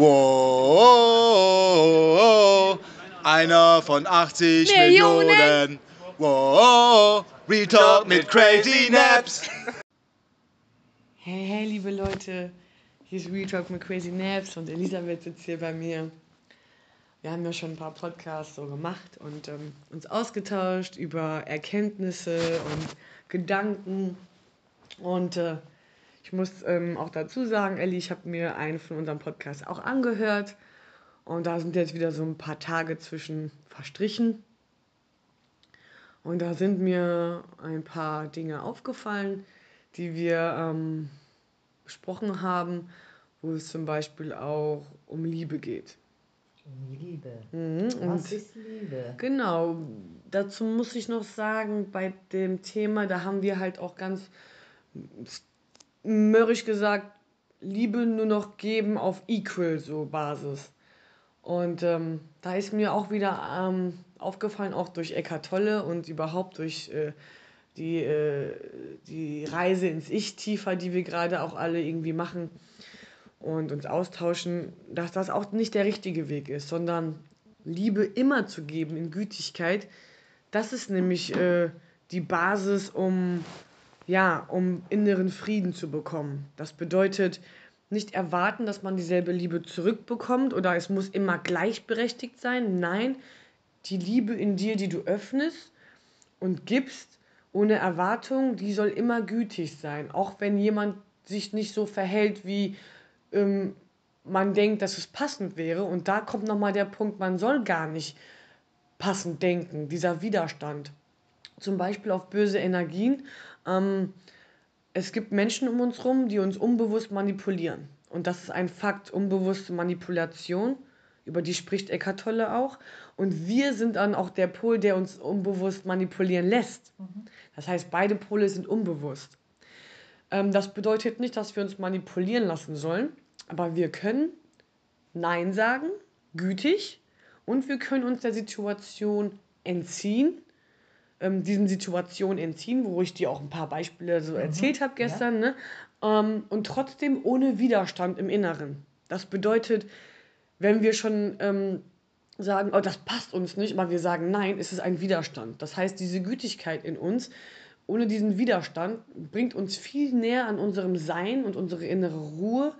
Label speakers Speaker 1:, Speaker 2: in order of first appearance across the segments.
Speaker 1: Wow, einer von 80 Millionen.
Speaker 2: Millionen.
Speaker 1: Wow, Retalk mit Crazy Naps.
Speaker 2: Hey, hey, liebe Leute, hier ist Real Talk mit Crazy Naps und Elisabeth sitzt hier bei mir. Wir haben ja schon ein paar Podcasts so gemacht und ähm, uns ausgetauscht über Erkenntnisse und Gedanken. Und äh, ich muss ähm, auch dazu sagen, Elli, ich habe mir einen von unserem Podcast auch angehört. Und da sind jetzt wieder so ein paar Tage zwischen verstrichen. Und da sind mir ein paar Dinge aufgefallen, die wir ähm, besprochen haben, wo es zum Beispiel auch um Liebe geht.
Speaker 3: Um Liebe.
Speaker 2: Mhm,
Speaker 3: Was ist Liebe?
Speaker 2: genau, dazu muss ich noch sagen, bei dem Thema, da haben wir halt auch ganz mürrisch gesagt, Liebe nur noch geben auf Equal so Basis. Und ähm, da ist mir auch wieder ähm, aufgefallen, auch durch Eckart Tolle und überhaupt durch äh, die, äh, die Reise ins Ich tiefer, die wir gerade auch alle irgendwie machen und uns austauschen, dass das auch nicht der richtige Weg ist, sondern Liebe immer zu geben in Gütigkeit. Das ist nämlich äh, die Basis, um, ja, um inneren Frieden zu bekommen. Das bedeutet, nicht erwarten, dass man dieselbe Liebe zurückbekommt oder es muss immer gleichberechtigt sein. Nein, die Liebe in dir, die du öffnest und gibst, ohne Erwartung, die soll immer gütig sein. Auch wenn jemand sich nicht so verhält, wie ähm, man denkt, dass es passend wäre. Und da kommt nochmal der Punkt, man soll gar nicht passend denken, dieser Widerstand. Zum Beispiel auf böse Energien. Ähm, es gibt Menschen um uns rum, die uns unbewusst manipulieren. Und das ist ein Fakt, unbewusste Manipulation. Über die spricht Eckart Tolle auch. Und wir sind dann auch der Pol, der uns unbewusst manipulieren lässt. Das heißt, beide Pole sind unbewusst. Ähm, das bedeutet nicht, dass wir uns manipulieren lassen sollen, aber wir können Nein sagen, gütig, und wir können uns der Situation entziehen, ähm, diesen Situationen entziehen, wo ich dir auch ein paar Beispiele so erzählt habe gestern, ne? ähm, und trotzdem ohne Widerstand im Inneren. Das bedeutet, wenn wir schon ähm, sagen, oh, das passt uns nicht, aber wir sagen nein, ist es ein Widerstand. Das heißt, diese Gütigkeit in uns, ohne diesen Widerstand, bringt uns viel näher an unserem Sein und unsere innere Ruhe,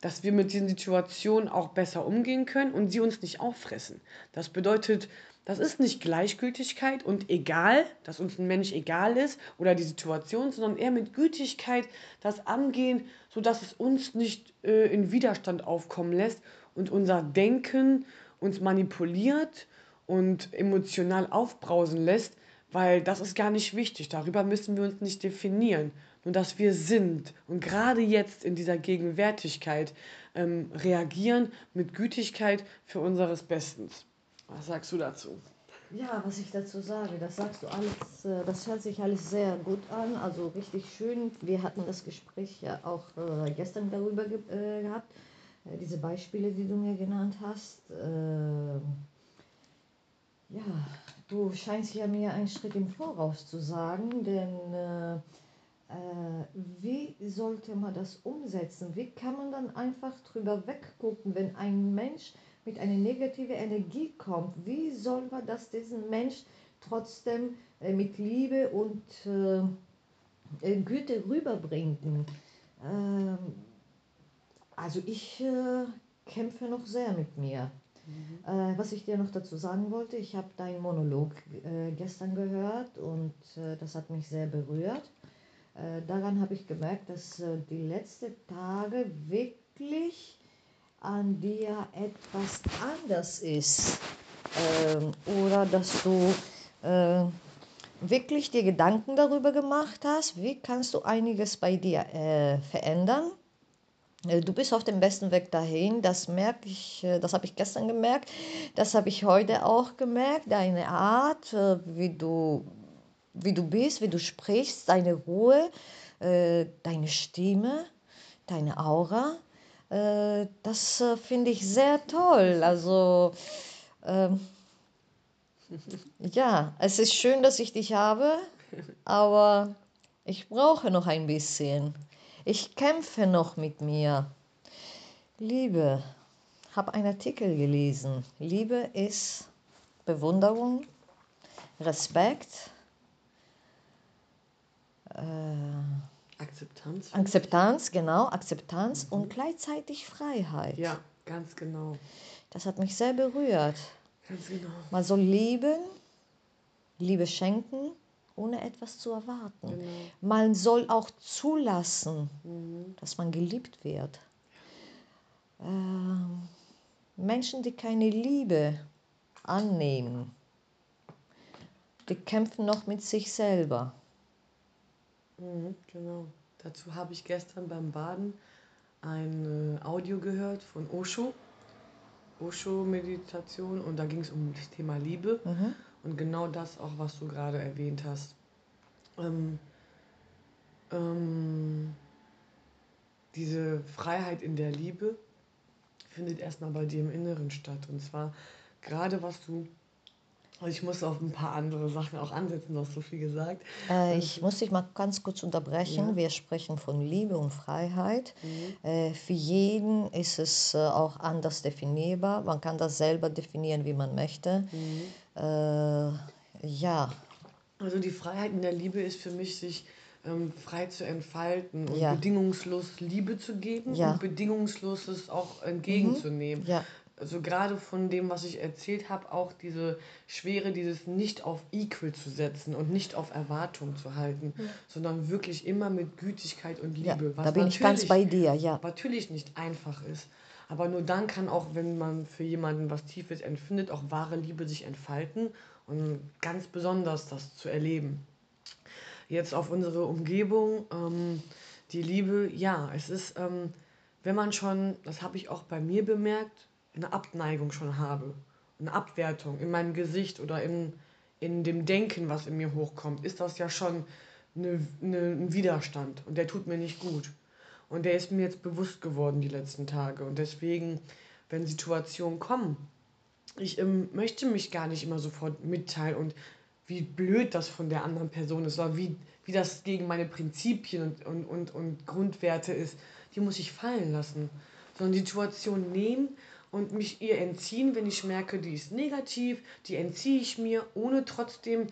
Speaker 2: dass wir mit diesen Situationen auch besser umgehen können und sie uns nicht auffressen. Das bedeutet, das ist nicht Gleichgültigkeit und egal, dass uns ein Mensch egal ist oder die Situation, sondern eher mit Gütigkeit das angehen, sodass es uns nicht äh, in Widerstand aufkommen lässt und unser Denken uns manipuliert und emotional aufbrausen lässt, weil das ist gar nicht wichtig. Darüber müssen wir uns nicht definieren. Nur dass wir sind und gerade jetzt in dieser Gegenwärtigkeit ähm, reagieren mit Gütigkeit für unseres Bestens. Was sagst du dazu?
Speaker 3: Ja, was ich dazu sage, das sagst du alles, äh, das hört sich alles sehr gut an, also richtig schön. Wir hatten das Gespräch ja auch äh, gestern darüber äh, gehabt, diese Beispiele, die du mir genannt hast. ja, du scheinst ja mir einen Schritt im Voraus zu sagen, denn wie sollte man das umsetzen? Wie kann man dann einfach drüber weggucken, wenn ein Mensch mit einer negativen Energie kommt? Wie soll man das diesen Mensch trotzdem äh, mit Liebe und äh, äh, Güte rüberbringen? Ähm, also ich äh, kämpfe noch sehr mit mir. Äh, was ich dir noch dazu sagen wollte, ich habe deinen Monolog äh, gestern gehört und das hat mich sehr berührt. Daran habe ich gemerkt, dass die letzten Tage wirklich an dir etwas anders ist. Ähm, oder dass du äh, wirklich dir Gedanken darüber gemacht hast, wie kannst du einiges bei dir äh, verändern. Äh, Du bist auf dem besten Weg dahin, das merke ich, äh, das habe ich gestern gemerkt, das habe ich heute auch gemerkt, deine Art, äh, wie du, wie du bist, wie du sprichst, deine Ruhe, äh, deine Stimme, deine Aura, äh, das äh, finde ich sehr toll. Also, ähm, ja, es ist schön, dass ich dich habe, aber ich brauche noch ein bisschen. Ich kämpfe noch mit mir. Liebe, habe einen Artikel gelesen. Liebe ist Bewunderung, Respekt, äh,
Speaker 2: Akzeptanz.
Speaker 3: Akzeptanz, genau, Akzeptanz und gleichzeitig Freiheit.
Speaker 2: Ja, ganz genau.
Speaker 3: Das hat mich sehr berührt.
Speaker 2: Ganz genau.
Speaker 3: Man soll lieben, Liebe schenken, ohne etwas zu erwarten.
Speaker 2: Genau.
Speaker 3: Man soll auch zulassen, dass man geliebt wird. Ähm, Menschen, die keine Liebe annehmen, die kämpfen noch mit sich selber.
Speaker 2: Mhm, genau. Dazu habe ich gestern beim Baden ein äh, Audio gehört von Osho. Osho-Meditation und da ging es um das Thema Liebe und genau das auch, was du gerade erwähnt hast. Ähm, ähm, diese Freiheit in der Liebe findet erstmal bei dir im Inneren statt. Und zwar gerade was du, ich muss auf ein paar andere Sachen auch ansetzen, du hast so viel gesagt.
Speaker 3: Äh, ich muss dich mal ganz kurz unterbrechen.
Speaker 2: Ja.
Speaker 3: Wir sprechen von Liebe und Freiheit. Äh, für jeden ist es äh, auch anders definierbar. Man kann das selber definieren, wie man möchte. Äh, ja,
Speaker 2: Also die Freiheit in der Liebe ist für mich, sich ähm, frei zu entfalten und
Speaker 3: Ja.
Speaker 2: bedingungslos Liebe zu geben
Speaker 3: Ja.
Speaker 2: und bedingungsloses auch entgegenzunehmen.
Speaker 3: ja.
Speaker 2: Also gerade von dem, was ich erzählt habe, auch diese Schwere, dieses nicht auf Equal zu setzen und nicht auf Erwartung zu halten, sondern wirklich immer mit Gütigkeit und
Speaker 3: ja.
Speaker 2: Liebe.
Speaker 3: Da bin ich ganz bei dir, ja.
Speaker 2: natürlich nicht einfach ist. Aber nur dann kann auch, wenn man für jemanden was Tiefes empfindet, auch wahre Liebe sich entfalten und ganz besonders das zu erleben. Jetzt auf unsere Umgebung, ähm, die Liebe, ja, es ist, ähm, wenn man schon, das habe ich auch bei mir bemerkt, eine Abneigung schon habe, eine Abwertung in meinem Gesicht oder in, in dem Denken, was in mir hochkommt, ist das ja schon eine, eine, ein Widerstand und der tut mir nicht gut. Und der ist mir jetzt bewusst geworden die letzten Tage. Und deswegen, wenn Situationen kommen, ich ähm, möchte mich gar nicht immer sofort mitteilen und wie blöd das von der anderen Person ist oder wie, wie das gegen meine Prinzipien und, und, und, und Grundwerte ist, die muss ich fallen lassen. Sondern die Situation nehmen und mich ihr entziehen, wenn ich merke, die ist negativ, die entziehe ich mir, ohne trotzdem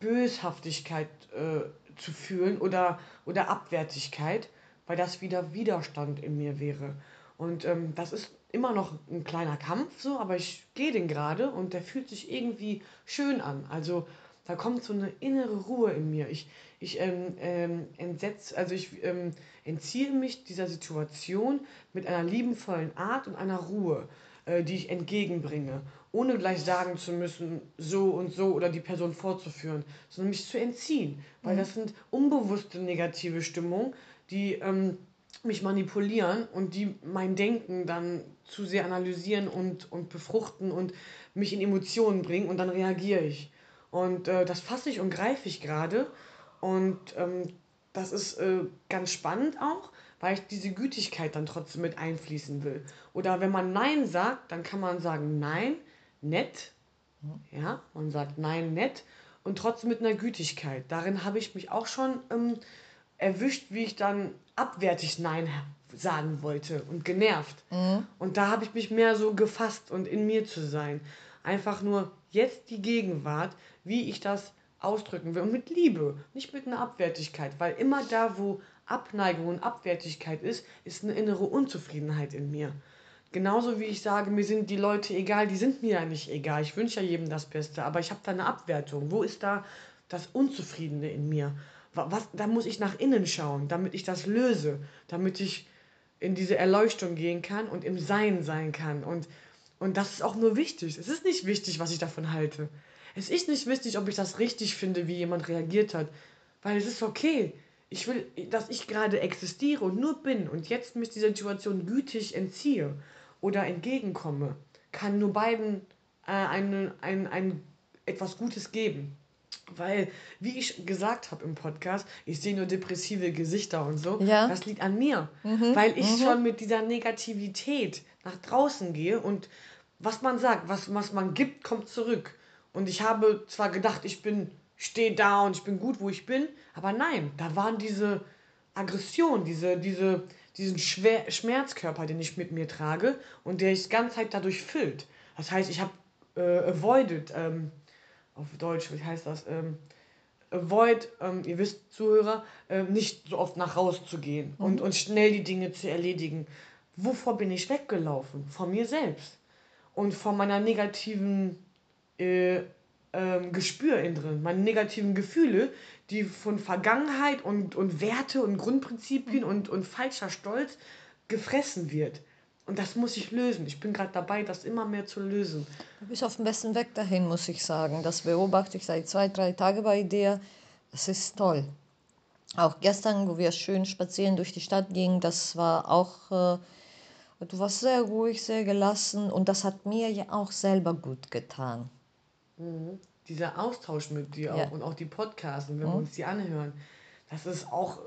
Speaker 2: Böshaftigkeit äh, zu fühlen oder, oder Abwertigkeit, weil das wieder Widerstand in mir wäre. Und ähm, das ist immer noch ein kleiner Kampf, so, aber ich gehe den gerade und der fühlt sich irgendwie schön an. Also da kommt so eine innere Ruhe in mir. Ich, ich ähm, ähm, entsetz, also ich ähm, entziehe mich dieser Situation mit einer liebenvollen Art und einer Ruhe, äh, die ich entgegenbringe, ohne gleich sagen zu müssen, so und so oder die Person vorzuführen, sondern mich zu entziehen, weil das sind unbewusste negative Stimmungen, die ähm, mich manipulieren und die mein Denken dann zu sehr analysieren und, und befruchten und mich in Emotionen bringen und dann reagiere ich. Und äh, das fasse ich und greife ich gerade. Und ähm, das ist äh, ganz spannend auch, weil ich diese Gütigkeit dann trotzdem mit einfließen will. Oder wenn man Nein sagt, dann kann man sagen Nein, nett. Ja, man sagt Nein, nett. Und trotzdem mit einer Gütigkeit. Darin habe ich mich auch schon ähm, erwischt, wie ich dann abwertig Nein sagen wollte und genervt. Und da habe ich mich mehr so gefasst und in mir zu sein. Einfach nur jetzt die Gegenwart, wie ich das ausdrücken will. Und mit Liebe, nicht mit einer Abwertigkeit. Weil immer da, wo Abneigung und Abwertigkeit ist, ist eine innere Unzufriedenheit in mir. Genauso wie ich sage, mir sind die Leute egal, die sind mir ja nicht egal. Ich wünsche ja jedem das Beste, aber ich habe da eine Abwertung. Wo ist da das Unzufriedene in mir? Wa- Was, da muss ich nach innen schauen, damit ich das löse, damit ich in diese Erleuchtung gehen kann und im Sein sein kann. Und, und das ist auch nur wichtig. Es ist nicht wichtig, was ich davon halte. Es ist nicht wichtig, ob ich das richtig finde, wie jemand reagiert hat. Weil es ist okay. Ich will, dass ich gerade existiere und nur bin und jetzt mich dieser Situation gütig entziehe oder entgegenkomme, kann nur beiden äh, ein, ein, ein, etwas Gutes geben. Weil, wie ich gesagt habe im Podcast, ich sehe nur depressive Gesichter und so.
Speaker 3: Ja.
Speaker 2: Das liegt an mir. Weil ich schon mit dieser Negativität nach draußen gehe und was man sagt, was, was man gibt, kommt zurück. Und ich habe zwar gedacht, ich bin, stehe da und ich bin gut, wo ich bin, aber nein, da waren diese Aggression, diese, diese, diesen Schwer Schmerzkörper, den ich mit mir trage und der sich die ganze Zeit dadurch füllt. Das heißt, ich habe äh, avoided, ähm, auf Deutsch, wie heißt das? Ähm, avoid, ähm, ihr wisst, Zuhörer, äh, nicht so oft nach raus zu gehen mhm. und, und schnell die Dinge zu erledigen. Wovor bin ich weggelaufen? Von mir selbst. Und von meiner negativen äh, ähm, Gespür in drin, meine negativen Gefühle, die von Vergangenheit und, und Werte und Grundprinzipien mhm. und, und falscher Stolz gefressen wird. Und das muss ich lösen. Ich bin gerade dabei, das immer mehr zu lösen.
Speaker 3: Du bist auf dem besten Weg dahin, muss ich sagen. Das beobachte ich seit zwei, drei Tagen bei dir. Das ist toll. Auch gestern, wo wir schön spazieren durch die Stadt gingen, das war auch, äh, du warst sehr ruhig, sehr gelassen und das hat mir ja auch selber gut getan.
Speaker 2: Mhm. Dieser Austausch mit dir ja. auch und auch die Podcasts, wenn mhm. wir uns die anhören, das ist auch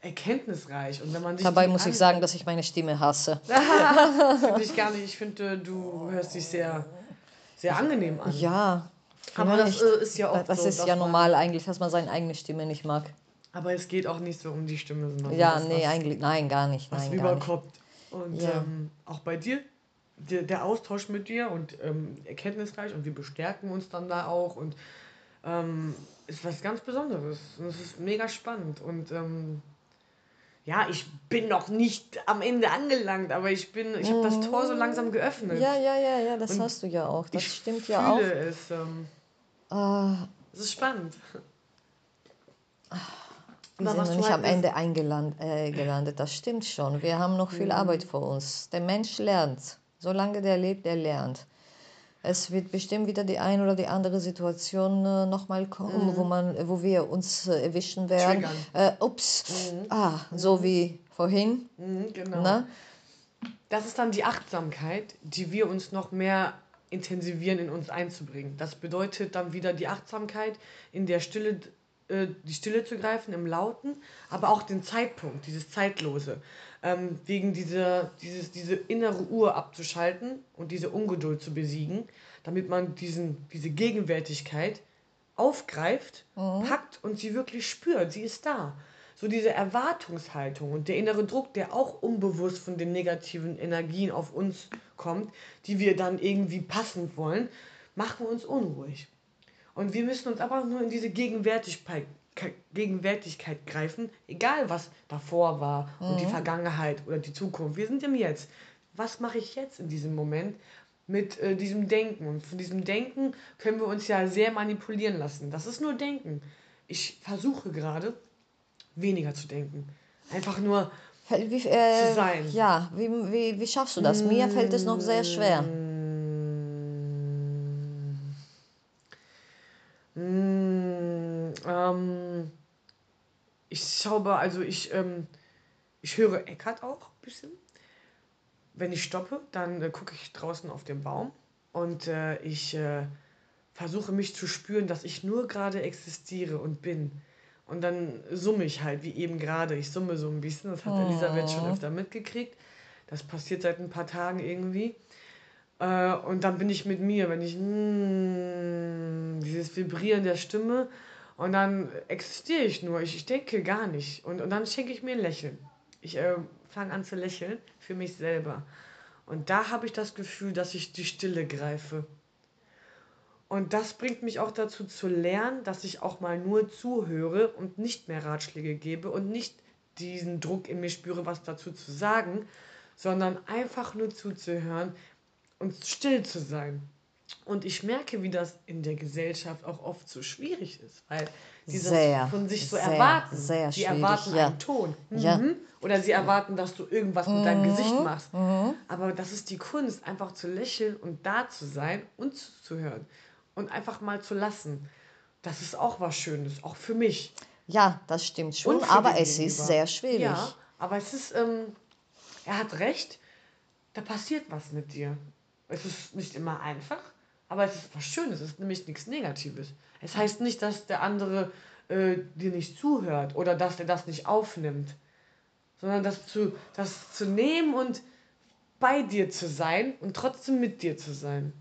Speaker 2: erkenntnisreich. Und wenn man sich
Speaker 3: Dabei muss ich sagen, dass ich meine Stimme hasse.
Speaker 2: finde ich gar nicht. Ich finde, du hörst dich sehr, sehr angenehm an.
Speaker 3: Ja. Aber das äh, ist ja auch Das so, ist ja normal eigentlich, dass man seine eigene Stimme nicht mag.
Speaker 2: Aber es geht auch nicht so um die Stimme,
Speaker 3: sondern Ja, nee, eigentlich, nein, gar nicht.
Speaker 2: Was
Speaker 3: nein,
Speaker 2: rüberkommt. Und ja. ähm, auch bei dir, der, der Austausch mit dir und ähm, erkenntnisreich und wir bestärken uns dann da auch und ähm, ist was ganz Besonderes. Und es ist mega spannend. Und ähm, ja, ich bin noch nicht am Ende angelangt, aber ich bin, ich habe das Tor so langsam geöffnet.
Speaker 3: Ja, ja, ja, ja, das Und hast du ja auch. Das stimmt ja auch.
Speaker 2: Es, ähm, uh, es ist spannend.
Speaker 3: Wir sind noch nicht am Ende eingelandet, äh, gelandet. Das stimmt schon. Wir haben noch viel mhm. Arbeit vor uns. Der Mensch lernt. Solange der lebt, er lernt es wird bestimmt wieder die eine oder die andere Situation äh, nochmal kommen, mhm. wo, man, wo wir uns äh, erwischen werden. Äh, ups, mhm. ah, so mhm. wie vorhin.
Speaker 2: Mhm, genau. Na? Das ist dann die Achtsamkeit, die wir uns noch mehr intensivieren, in uns einzubringen. Das bedeutet dann wieder die Achtsamkeit, in der Stille, äh, die Stille zu greifen, im Lauten, aber auch den Zeitpunkt, dieses Zeitlose. Ähm, wegen dieser, dieses, diese innere Uhr abzuschalten und diese Ungeduld zu besiegen, damit man diesen, diese Gegenwärtigkeit aufgreift, mhm. packt und sie wirklich spürt. Sie ist da. So diese Erwartungshaltung und der innere Druck, der auch unbewusst von den negativen Energien auf uns kommt, die wir dann irgendwie passend wollen, machen uns unruhig. Und wir müssen uns aber nur in diese Gegenwärtigkeit, Gegenwärtigkeit greifen, egal was davor war mhm. und die mhm. Vergangenheit oder die Zukunft. Wir sind im Jetzt. Was mache ich jetzt in diesem Moment mit äh, diesem Denken? Und von diesem Denken können wir uns ja sehr manipulieren lassen. Das ist nur Denken. Ich versuche gerade, weniger zu denken. Einfach nur
Speaker 3: wie, äh, zu sein. Ja, wie, wie, wie schaffst du das? Mir fällt es noch sehr schwer.
Speaker 2: Ähm, ich schaue, also ich, ähm, ich höre Eckart auch ein bisschen. Wenn ich stoppe, dann äh, gucke ich draußen auf den Baum und äh, ich äh, versuche mich zu spüren, dass ich nur gerade existiere und bin. Und dann summe ich halt, wie eben gerade. Ich summe so ein bisschen. Das hat oh. Elisabeth schon öfter mitgekriegt. Das passiert seit ein paar Tagen irgendwie. Äh, und dann bin ich mit mir, wenn ich mm, dieses Vibrieren der Stimme und dann existiere ich nur, ich, ich denke gar nicht. Und, und dann schenke ich mir ein Lächeln. Ich äh, fange an zu lächeln für mich selber. Und da habe ich das Gefühl, dass ich die Stille greife. Und das bringt mich auch dazu zu lernen, dass ich auch mal nur zuhöre und nicht mehr Ratschläge gebe und nicht diesen Druck in mir spüre, was dazu zu sagen, sondern einfach nur zuzuhören und still zu sein. Und ich merke, wie das in der Gesellschaft auch oft so schwierig ist, weil dieses sehr, von sich so sehr, erwarten. Sehr die erwarten ja. einen Ton. Mhm. Ja. Oder sie erwarten, dass du irgendwas mit deinem mhm. Gesicht machst. Mhm. Aber das ist die Kunst, einfach zu lächeln und da zu sein und zuzuhören. Und einfach mal zu lassen. Das ist auch was Schönes, auch für mich.
Speaker 3: Ja, das stimmt schon, aber es ist sehr schwierig. Ja,
Speaker 2: aber es ist, ähm, er hat recht, da passiert was mit dir. Es ist nicht immer einfach, aber es ist was Schönes, es ist nämlich nichts Negatives. Es heißt nicht, dass der andere äh, dir nicht zuhört oder dass er das nicht aufnimmt, sondern das zu, das zu nehmen und bei dir zu sein und trotzdem mit dir zu sein.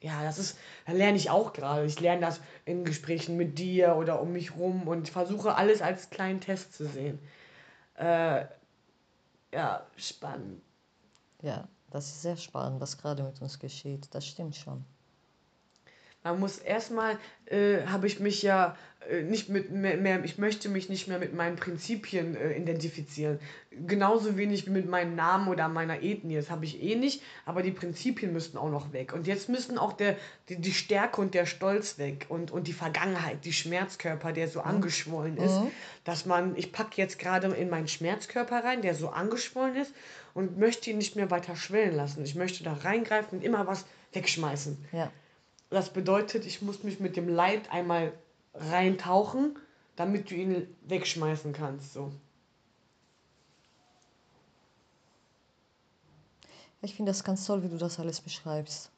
Speaker 2: Ja, das ist, da lerne ich auch gerade. Ich lerne das in Gesprächen mit dir oder um mich rum und versuche alles als kleinen Test zu sehen. Äh, Ja, spannend.
Speaker 3: Ja, das ist sehr spannend, was gerade mit uns geschieht. Das stimmt schon.
Speaker 2: Man muss erstmal, äh, habe ich mich ja äh, nicht mit mehr, mehr, ich möchte mich nicht mehr mit meinen Prinzipien äh, identifizieren. Genauso wenig wie mit meinem Namen oder meiner Ethnie. Das habe ich eh nicht, aber die Prinzipien müssten auch noch weg. Und jetzt müssen auch der, die, die Stärke und der Stolz weg und, und die Vergangenheit, die Schmerzkörper, der so angeschwollen ist. Dass man, ich packe jetzt gerade in meinen Schmerzkörper rein, der so angeschwollen ist und möchte ihn nicht mehr weiter schwellen lassen. Ich möchte da reingreifen und immer was wegschmeißen.
Speaker 3: Ja.
Speaker 2: Das bedeutet, ich muss mich mit dem Leid einmal reintauchen, damit du ihn wegschmeißen kannst. So.
Speaker 3: Ich finde das ganz toll, wie du das alles beschreibst.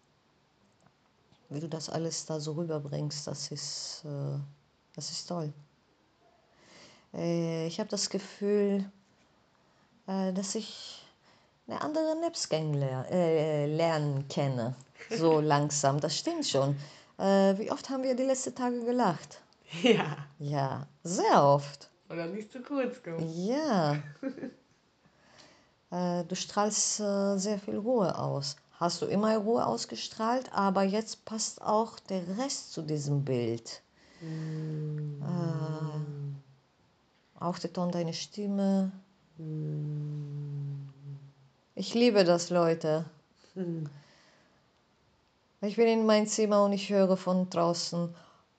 Speaker 3: Wie du das alles da so rüberbringst, das ist, äh, das ist toll. Äh, ich habe das Gefühl, äh, dass ich eine andere Nepsgang ler äh, lernen kenne. So langsam, das stimmt schon. Äh, wie oft haben wir die letzten Tage gelacht?
Speaker 2: Ja.
Speaker 3: Ja, sehr oft.
Speaker 2: Oder nicht zu kurz kommen.
Speaker 3: Ja. äh, du strahlst äh, sehr viel Ruhe aus. Hast du immer Ruhe ausgestrahlt, aber jetzt passt auch der Rest zu diesem Bild.
Speaker 2: Mm.
Speaker 3: Äh, auch der Ton deiner Stimme.
Speaker 2: Mm.
Speaker 3: Ich liebe das, Leute.
Speaker 2: Hm.
Speaker 3: Ich bin in mein Zimmer und ich höre von draußen.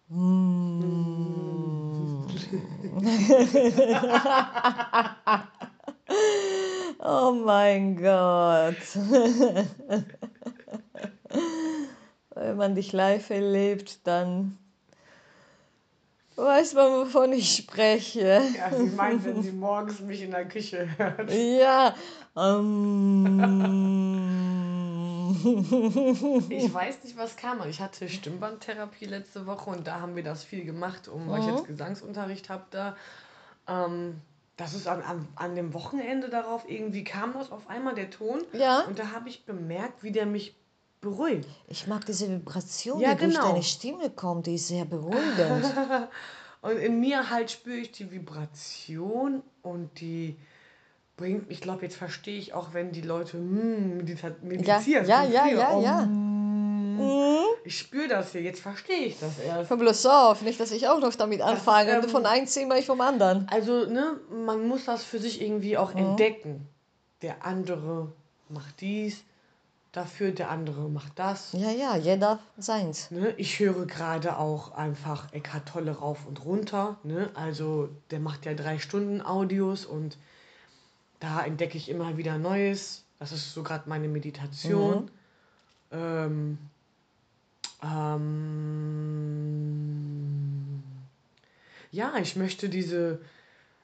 Speaker 3: Mm. oh mein Gott. Wenn man dich live erlebt, dann weiß man, wovon ich spreche.
Speaker 2: Ja, sie meint, wenn sie morgens mich in der Küche hört.
Speaker 3: Ja. Ähm.
Speaker 2: Ich weiß nicht, was kam. Ich hatte Stimmbandtherapie letzte Woche und da haben wir das viel gemacht, um, weil ich
Speaker 3: Mhm.
Speaker 2: jetzt Gesangsunterricht habe da. Ähm, das ist an, an, an dem Wochenende darauf, irgendwie kam das auf einmal, der Ton.
Speaker 3: Ja.
Speaker 2: Und da habe ich bemerkt, wie der mich beruhigt.
Speaker 3: Ich mag diese Vibration,
Speaker 2: Ja,
Speaker 3: die durch
Speaker 2: genau.
Speaker 3: deine Stimme kommt, die ist sehr beruhigend.
Speaker 2: Und in mir halt spüre ich die Vibration und die bringt, ich glaube, jetzt verstehe ich auch, wenn die Leute hm, medita medizieren.
Speaker 3: ja, ja,
Speaker 2: früher.
Speaker 3: ja,
Speaker 2: Oh,
Speaker 3: ja.
Speaker 2: mm.
Speaker 3: Mhm.
Speaker 2: Ich spüre das hier, jetzt verstehe ich das erst.
Speaker 3: Hör bloß auf, nicht, dass ich auch noch damit anfange.
Speaker 2: ähm,
Speaker 3: du von einem Zimmer, ich vom anderen.
Speaker 2: Also, ne, man muss das für sich irgendwie auch entdecken. Der andere macht dies, dafür der andere macht das.
Speaker 3: Ja, ja, jeder seins.
Speaker 2: Ne, ich höre gerade auch einfach Eckhart Tolle rauf und runter. Ne? Also der macht ja drei Stunden Audios und da entdecke ich immer wieder Neues. Das ist so gerade meine Meditation. Ähm, ähm, ja, ich möchte diese,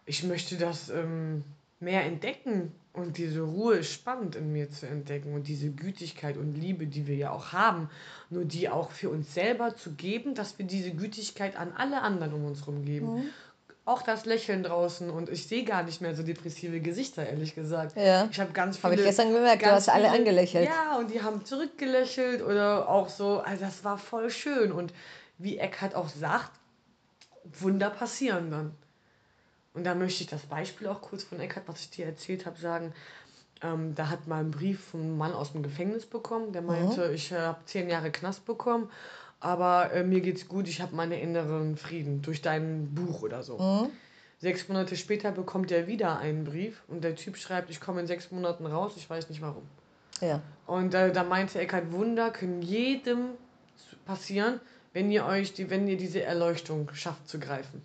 Speaker 2: ich möchte das ähm, mehr entdecken und diese Ruhe ist spannend in mir zu entdecken und diese Gütigkeit und Liebe, die wir ja auch haben, nur die auch für uns selber zu geben, dass wir diese Gütigkeit an alle anderen um uns herum geben. Auch das Lächeln draußen und ich sehe gar nicht mehr so depressive Gesichter, ehrlich gesagt.
Speaker 3: Ja.
Speaker 2: Ich habe ganz viele.
Speaker 3: Habe ich gestern gemerkt, du hast alle
Speaker 2: viele-
Speaker 3: angelächelt.
Speaker 2: Ja, und die haben zurückgelächelt oder auch so. Also das war voll schön. Und wie Eckhart auch sagt, Wunder passieren dann. Und da möchte ich das Beispiel auch kurz von Eckhart, was ich dir erzählt habe, sagen. Ähm, da hat mal einen Brief von einem Mann aus dem Gefängnis bekommen, der meinte, ich äh, habe zehn Jahre Knast bekommen, aber äh, mir geht's gut, ich habe meinen inneren Frieden durch dein Buch oder so.
Speaker 3: Mhm.
Speaker 2: Sechs Monate später bekommt er wieder einen Brief und der Typ schreibt, ich komme in sechs Monaten raus, ich weiß nicht warum.
Speaker 3: Ja.
Speaker 2: Und äh, da meinte Eckhard, Wunder können jedem passieren, wenn ihr euch, die, wenn ihr diese Erleuchtung schafft zu greifen.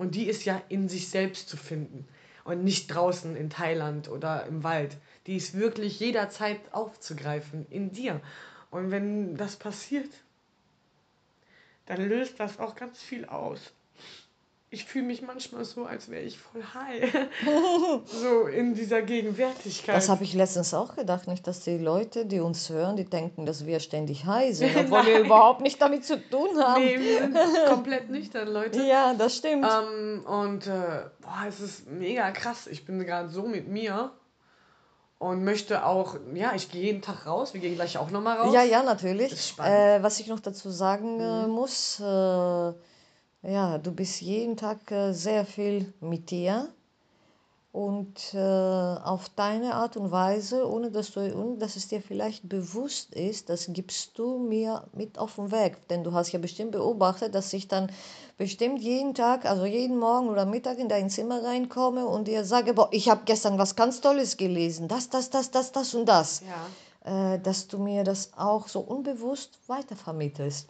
Speaker 2: Und die ist ja in sich selbst zu finden und nicht draußen in Thailand oder im Wald. Die ist wirklich jederzeit aufzugreifen in dir. Und wenn das passiert, dann löst das auch ganz viel aus. Ich fühle mich manchmal so, als wäre ich voll high. so in dieser Gegenwärtigkeit.
Speaker 3: Das habe ich letztens auch gedacht, nicht, dass die Leute, die uns hören, die denken, dass wir ständig high sind, obwohl wir überhaupt nicht damit zu tun haben.
Speaker 2: Nee, wir sind komplett nüchtern, Leute.
Speaker 3: Ja, das stimmt.
Speaker 2: Ähm, und äh, boah, es ist mega krass. Ich bin gerade so mit mir und möchte auch, ja, ich gehe jeden Tag raus. Wir gehen gleich auch nochmal raus.
Speaker 3: Ja, ja, natürlich.
Speaker 2: Ist spannend. Mhm.
Speaker 3: Äh, was ich noch dazu sagen äh, muss, äh, ja, du bist jeden Tag äh, sehr viel mit dir. und äh, auf deine Art und Weise, ohne dass, du, ohne dass es dir vielleicht bewusst ist, das gibst du mir mit auf den Weg. Denn du hast ja bestimmt beobachtet, dass ich dann bestimmt jeden Tag, also jeden Morgen oder Mittag in dein Zimmer reinkomme und dir sage, boah, ich habe gestern was ganz Tolles gelesen, das, das, das, das, das und das.
Speaker 2: Ja.
Speaker 3: Äh, dass du mir das auch so unbewusst weitervermittelst.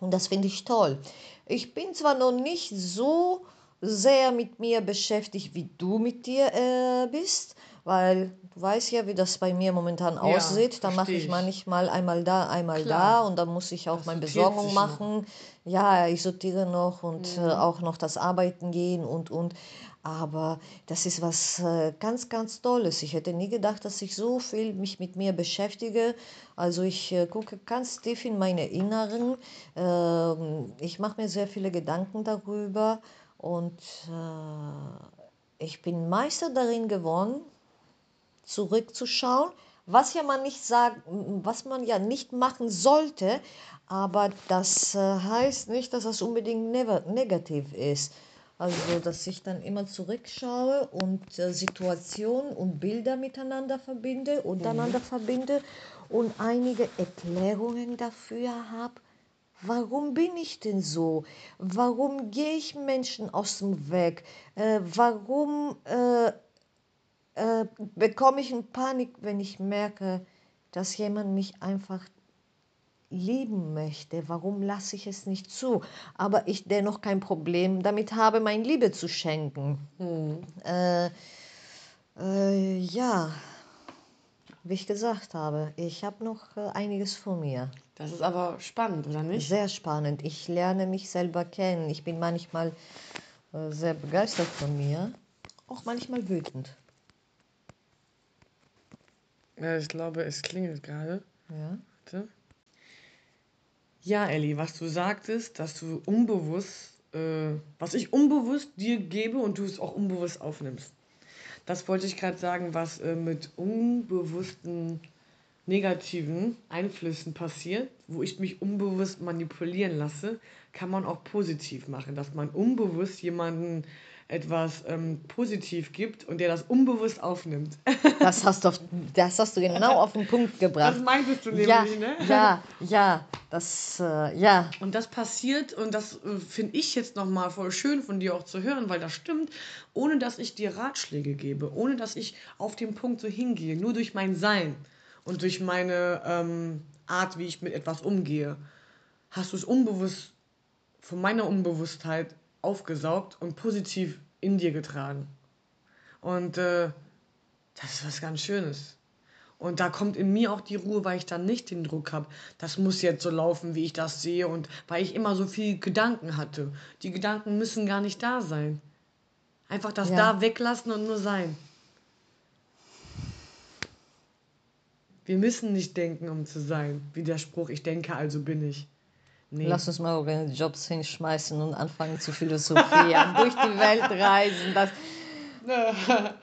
Speaker 3: Und das finde ich toll. Ich bin zwar noch nicht so sehr mit mir beschäftigt, wie du mit dir äh, bist, weil du weißt ja, wie das bei mir momentan aussieht. Da mache ich manchmal einmal da, einmal
Speaker 2: Klar.
Speaker 3: da und dann muss ich auch
Speaker 2: Das
Speaker 3: meine Besorgung
Speaker 2: noch.
Speaker 3: machen. Ja, ich sortiere noch und
Speaker 2: Mhm.
Speaker 3: äh, auch noch das Arbeiten gehen und und. Aber das ist was äh, ganz, ganz Tolles. Ich hätte nie gedacht, dass ich so viel mich mit mir beschäftige. Also ich äh, gucke ganz tief in meine Inneren. Ähm, ich mache mir sehr viele Gedanken darüber und äh, ich bin Meister darin geworden, zurückzuschauen, was ja man nicht sagt, was man ja nicht machen sollte, aber das heißt nicht, dass das unbedingt negativ ist. Also, dass ich dann immer zurückschaue und äh, Situationen und Bilder miteinander verbinde, untereinander verbinde und einige Erklärungen dafür habe, Warum bin ich denn so? Warum gehe ich Menschen aus dem Weg? Äh, warum äh, äh, bekomme ich in Panik, wenn ich merke, dass jemand mich einfach lieben möchte? Warum lasse ich es nicht zu? Aber ich dennoch kein Problem damit habe, mein Liebe zu schenken. Äh, äh, ja, wie ich gesagt habe, ich habe noch äh, einiges vor mir.
Speaker 2: Das ist aber spannend, oder nicht?
Speaker 3: Sehr spannend. Ich lerne mich selber kennen. Ich bin manchmal äh, sehr begeistert von mir, auch manchmal wütend.
Speaker 2: Ja, ich glaube, es klingelt gerade.
Speaker 3: Ja.
Speaker 2: Warte. Ja, Elli, was du sagtest, dass du unbewusst, äh, was ich unbewusst dir gebe und du es auch unbewusst aufnimmst. Das wollte ich gerade sagen, was äh, mit unbewussten negativen Einflüssen passiert, wo ich mich unbewusst manipulieren lasse, kann man auch positiv machen, dass man unbewusst jemanden etwas ähm, positiv gibt und der das unbewusst aufnimmt.
Speaker 3: Das hast, du, auf- das hast du genau auf den Punkt gebracht.
Speaker 2: Das meintest du nämlich,
Speaker 3: ja,
Speaker 2: ne?
Speaker 3: ja, ja, das, äh, ja,
Speaker 2: Und das passiert, und das äh, finde ich jetzt nochmal voll schön von dir auch zu hören, weil das stimmt, ohne dass ich dir Ratschläge gebe, ohne dass ich auf den Punkt so hingehe, nur durch mein Sein und durch meine ähm, Art, wie ich mit etwas umgehe, hast du es unbewusst von meiner Unbewusstheit aufgesaugt und positiv in dir getragen. Und äh, das ist was ganz Schönes. Und da kommt in mir auch die Ruhe, weil ich dann nicht den Druck habe, das muss jetzt so laufen, wie ich das sehe und weil ich immer so viel Gedanken hatte. Die Gedanken müssen gar nicht da sein. Einfach das
Speaker 3: Ja.
Speaker 2: da weglassen und nur sein. Wir müssen nicht denken, um zu sein. Wie der Spruch, ich denke, also bin ich. Nee.
Speaker 3: lass uns mal unsere Jobs hinschmeißen und anfangen zu philosophieren, durch die Welt reisen, das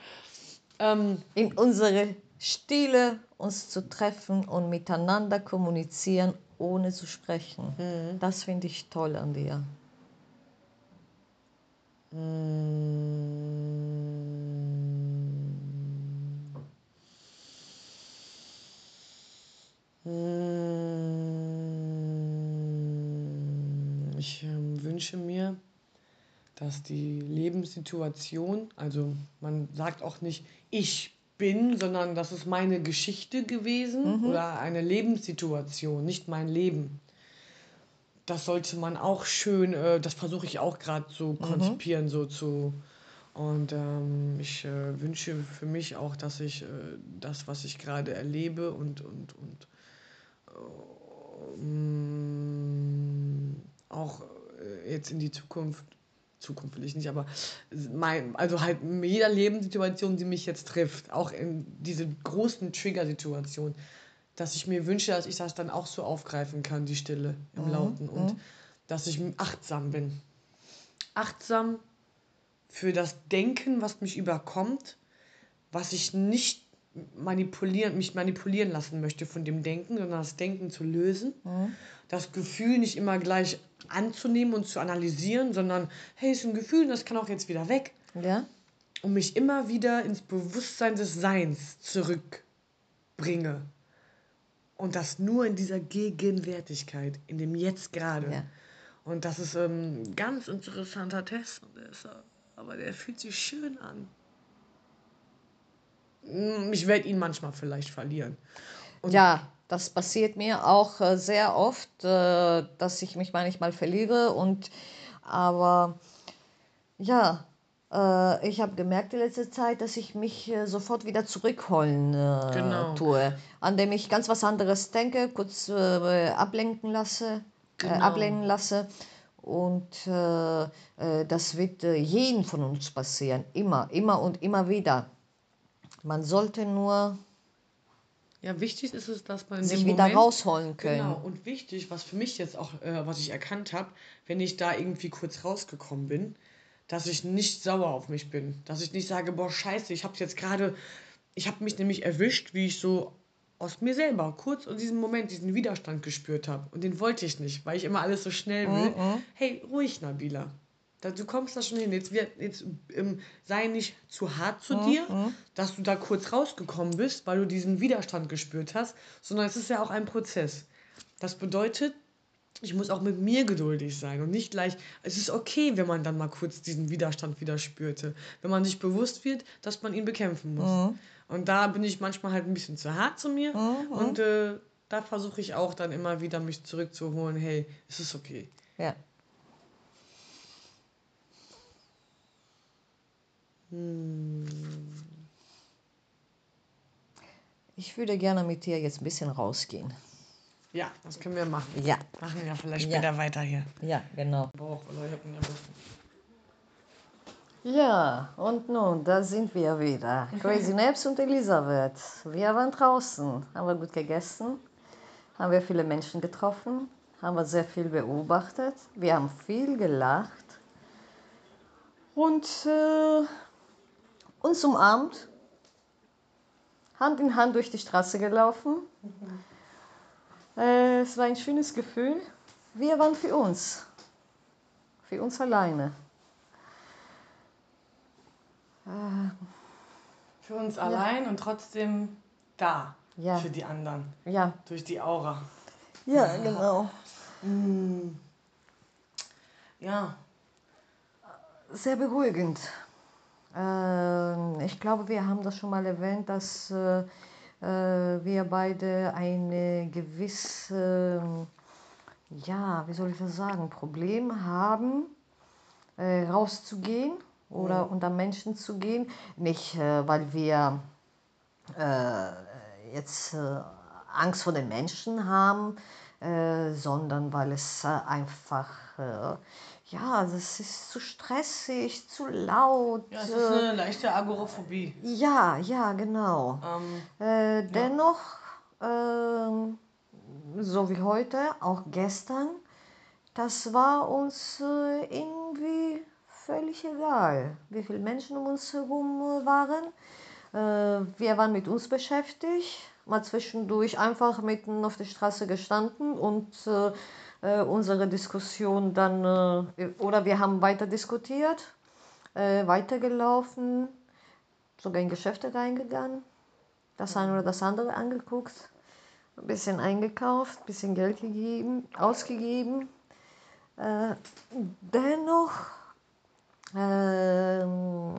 Speaker 2: ähm,
Speaker 3: in unsere Stile uns zu treffen und miteinander kommunizieren, ohne zu sprechen. Das finde ich toll an dir.
Speaker 2: Mm, Ich ähm, wünsche mir, dass die Lebenssituation, also man sagt auch nicht ich bin, sondern das ist meine Geschichte gewesen oder eine Lebenssituation, nicht mein Leben. Das sollte man auch schön, äh, das versuche ich auch gerade zu konzipieren, so zu. Und ähm, ich äh, wünsche für mich auch, dass ich äh, das, was ich gerade erlebe und, und, und Mm, auch äh, jetzt in die Zukunft, Zukunft will ich nicht, aber mein, also halt in jeder Lebenssituation, die mich jetzt trifft, auch in diese großen Trigger-Situationen, dass ich mir wünsche, dass ich das dann auch so aufgreifen kann, die Stille im Lauten und dass ich achtsam bin. Achtsam für das Denken, was mich überkommt, was ich nicht manipulieren, mich manipulieren lassen möchte von dem Denken, sondern das Denken zu lösen. Das Gefühl nicht immer gleich anzunehmen und zu analysieren, sondern hey, ist ein Gefühl, das kann auch jetzt wieder weg.
Speaker 3: Ja?
Speaker 2: und mich immer wieder ins Bewusstsein des Seins zurückbringe. Und das nur in dieser Gegenwärtigkeit, in dem Jetzt gerade.
Speaker 3: Ja.
Speaker 2: Und das ist ähm, ein ganz interessanter Test. Ist, aber der fühlt sich schön an. Mm, Ich werde ihn manchmal vielleicht verlieren. Und
Speaker 3: Ja, das passiert mir auch äh, sehr oft, äh, dass ich mich manchmal verliere und aber ja, äh, ich habe gemerkt in letzter Zeit, dass ich mich sofort wieder zurückholen
Speaker 2: Genau.
Speaker 3: tue, an dem ich ganz was anderes denke, kurz ablenken lasse, äh,
Speaker 2: Genau.
Speaker 3: ablenken lasse. Und äh, das wird äh, jeden von uns passieren, immer, immer und immer wieder. Man sollte nur
Speaker 2: Ja, wichtig ist es, dass man
Speaker 3: sich wieder
Speaker 2: Moment,
Speaker 3: rausholen können.
Speaker 2: Genau, und wichtig, was für mich jetzt auch, äh, was ich erkannt habe, wenn ich da irgendwie kurz rausgekommen bin, dass ich nicht sauer auf mich bin. Dass ich nicht sage, boah, scheiße, ich hab's jetzt gerade, ich habe mich nämlich erwischt, wie ich so aus mir selber kurz in diesem Moment diesen Widerstand gespürt habe. Und den wollte ich nicht, weil ich immer alles so schnell will.
Speaker 3: Mhm.
Speaker 2: Hey, ruhig, Nabila. Du kommst da schon hin. Jetzt, wird, jetzt ähm, sei nicht zu hart zu dir, dass du da kurz rausgekommen bist, weil du diesen Widerstand gespürt hast, sondern es ist ja auch ein Prozess. Das bedeutet, ich muss auch mit mir geduldig sein und nicht gleich, es ist okay, wenn man dann mal kurz diesen Widerstand wieder spürte. Wenn man sich bewusst wird, dass man ihn bekämpfen muss. Und da bin ich manchmal halt ein bisschen zu hart zu mir und äh, da versuche ich auch dann immer wieder mich zurückzuholen, hey, es ist okay.
Speaker 3: Ja. Ich würde gerne mit dir jetzt ein bisschen rausgehen.
Speaker 2: Ja, das können wir machen.
Speaker 3: Ja,
Speaker 2: Machen wir vielleicht
Speaker 3: Ja.
Speaker 2: später weiter hier.
Speaker 3: ja, genau.
Speaker 2: Ja,
Speaker 3: und nun, da sind wir wieder. Crazy Naps und Elisabeth. Wir waren draußen, haben wir gut gegessen, haben wir viele Menschen getroffen, haben wir sehr viel beobachtet, wir haben viel gelacht und äh, uns umarmt, Hand in Hand durch die Straße gelaufen. Äh, es war ein schönes Gefühl. Wir waren für uns, für uns alleine.
Speaker 2: Für uns allein und trotzdem da.
Speaker 3: Ja.
Speaker 2: Für die anderen.
Speaker 3: Ja,
Speaker 2: Durch die Aura.
Speaker 3: ja, genau.
Speaker 2: Ja.
Speaker 3: Sehr beruhigend. Ähm, ich glaube, wir haben das schon mal erwähnt, dass äh, äh, wir beide eine gewisse, ja, wie soll ich das sagen, Problem haben, äh, rauszugehen oder unter Menschen zu gehen. Nicht, weil wir jetzt Angst vor den Menschen haben, sondern weil es einfach, ja, das ist zu stressig, zu laut.
Speaker 2: Ja, es ist
Speaker 3: äh,
Speaker 2: eine leichte Agoraphobie.
Speaker 3: ja, ja, genau.
Speaker 2: Ähm,
Speaker 3: Äh, dennoch, ähm, so wie heute, auch gestern, das war uns äh, irgendwie völlig egal, wie viele Menschen um uns herum äh, waren. Äh, wir waren mit uns beschäftigt, mal zwischendurch einfach mitten auf der Straße gestanden und äh, unsere Diskussion dann, äh, oder wir haben weiter diskutiert, äh, weitergelaufen, sogar in Geschäfte reingegangen, das eine oder das andere angeguckt, ein bisschen eingekauft, ein bisschen Geld gegeben, ausgegeben. Äh, dennoch, ähm,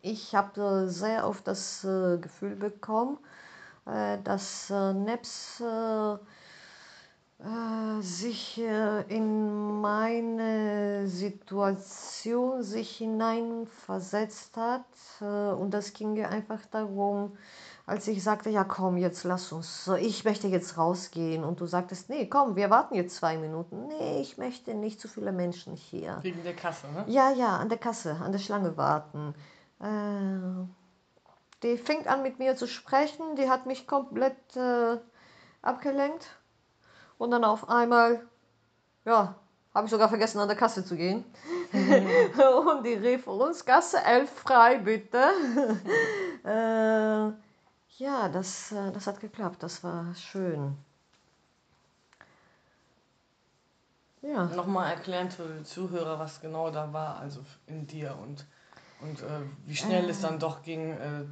Speaker 3: ich habe sehr oft das äh, Gefühl bekommen, dass äh, Neps sich äh, in meine Situation sich hineinversetzt hat. Äh, und das ging einfach darum, als ich sagte, ja komm, jetzt lass uns, äh, ich möchte jetzt rausgehen. Und du sagtest, nee, komm, wir warten jetzt zwei Minuten. Nee, ich möchte nicht zu viele Menschen hier.
Speaker 2: wegen der Kasse, ne?
Speaker 3: Ja, ja, an der Kasse, an der Schlange warten. Äh, die fängt an mit mir zu sprechen, die hat mich komplett äh, abgelenkt. Und dann auf einmal, ja, habe ich sogar vergessen, an der Kasse zu gehen. Und die rief uns, Gasse 11 frei, bitte. äh, ja, das, äh, das hat geklappt, das war schön. Ja.
Speaker 2: Nochmal erklären für die Zuhörer, was genau da war, also in dir und, Und äh, wie schnell es dann doch ging, äh,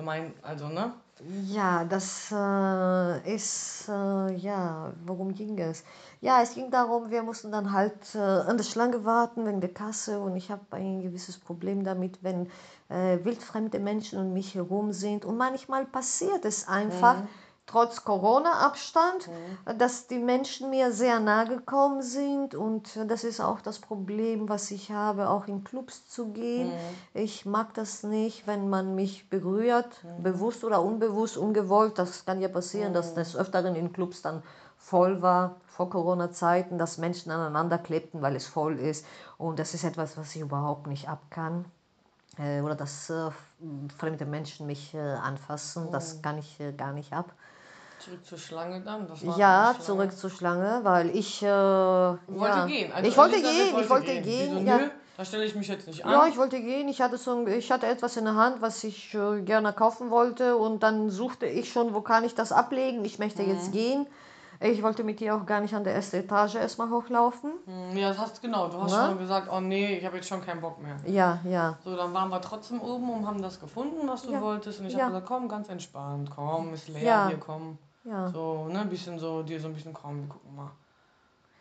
Speaker 2: mein, also, ne?
Speaker 3: Ja, das äh, ist, äh, ja, worum ging es? Ja, es ging darum, wir mussten dann halt äh, an der Schlange warten wegen der Kasse und ich habe ein gewisses Problem damit, wenn äh, wildfremde Menschen um mich herum sind und manchmal passiert es einfach, trotz Corona-Abstand, dass die Menschen mir sehr nahe gekommen sind und das ist auch das Problem, was ich habe, auch in Clubs zu gehen. Ich mag das nicht, wenn man mich berührt, bewusst oder unbewusst, ungewollt. Das kann ja passieren, dass des Öfteren in Clubs dann voll war vor Corona-Zeiten, dass Menschen aneinander klebten, weil es voll ist. Und das ist etwas, was ich überhaupt nicht ab kann. Äh, oder dass äh, fremde Menschen mich äh, anfassen, das kann ich äh, gar nicht ab.
Speaker 2: Zurück zur Schlange dann?
Speaker 3: Ja,
Speaker 2: Schlange?
Speaker 3: zurück zur Schlange, weil ich. Äh,
Speaker 2: Wollte
Speaker 3: ja.
Speaker 2: gehen. Also
Speaker 3: ich wollte
Speaker 2: Elisabeth
Speaker 3: gehen, ich wollte gehen.
Speaker 2: Wieso,
Speaker 3: ja.
Speaker 2: nö, da stelle ich mich jetzt nicht an.
Speaker 3: ja, ich wollte gehen. Ich hatte, so, ich hatte etwas in der Hand, was ich äh, gerne kaufen wollte. Und dann suchte ich schon, wo kann ich das ablegen. Ich möchte
Speaker 2: Mhm.
Speaker 3: jetzt gehen. Ich wollte mit dir auch gar nicht an der ersten Etage erstmal hochlaufen.
Speaker 2: Hm, Ja, das hast genau. Du hast
Speaker 3: Ne?
Speaker 2: schon gesagt, oh nee, ich habe jetzt schon keinen Bock mehr.
Speaker 3: Ja, ja.
Speaker 2: So, dann waren wir trotzdem oben und haben das gefunden, was du
Speaker 3: Ja.
Speaker 2: wolltest. Und ich
Speaker 3: Ja.
Speaker 2: habe gesagt, komm, ganz entspannt, komm, ist leer,
Speaker 3: Ja.
Speaker 2: hier, komm.
Speaker 3: Ja.
Speaker 2: So, ne, ein bisschen so, dir so ein bisschen, komm, wir gucken mal.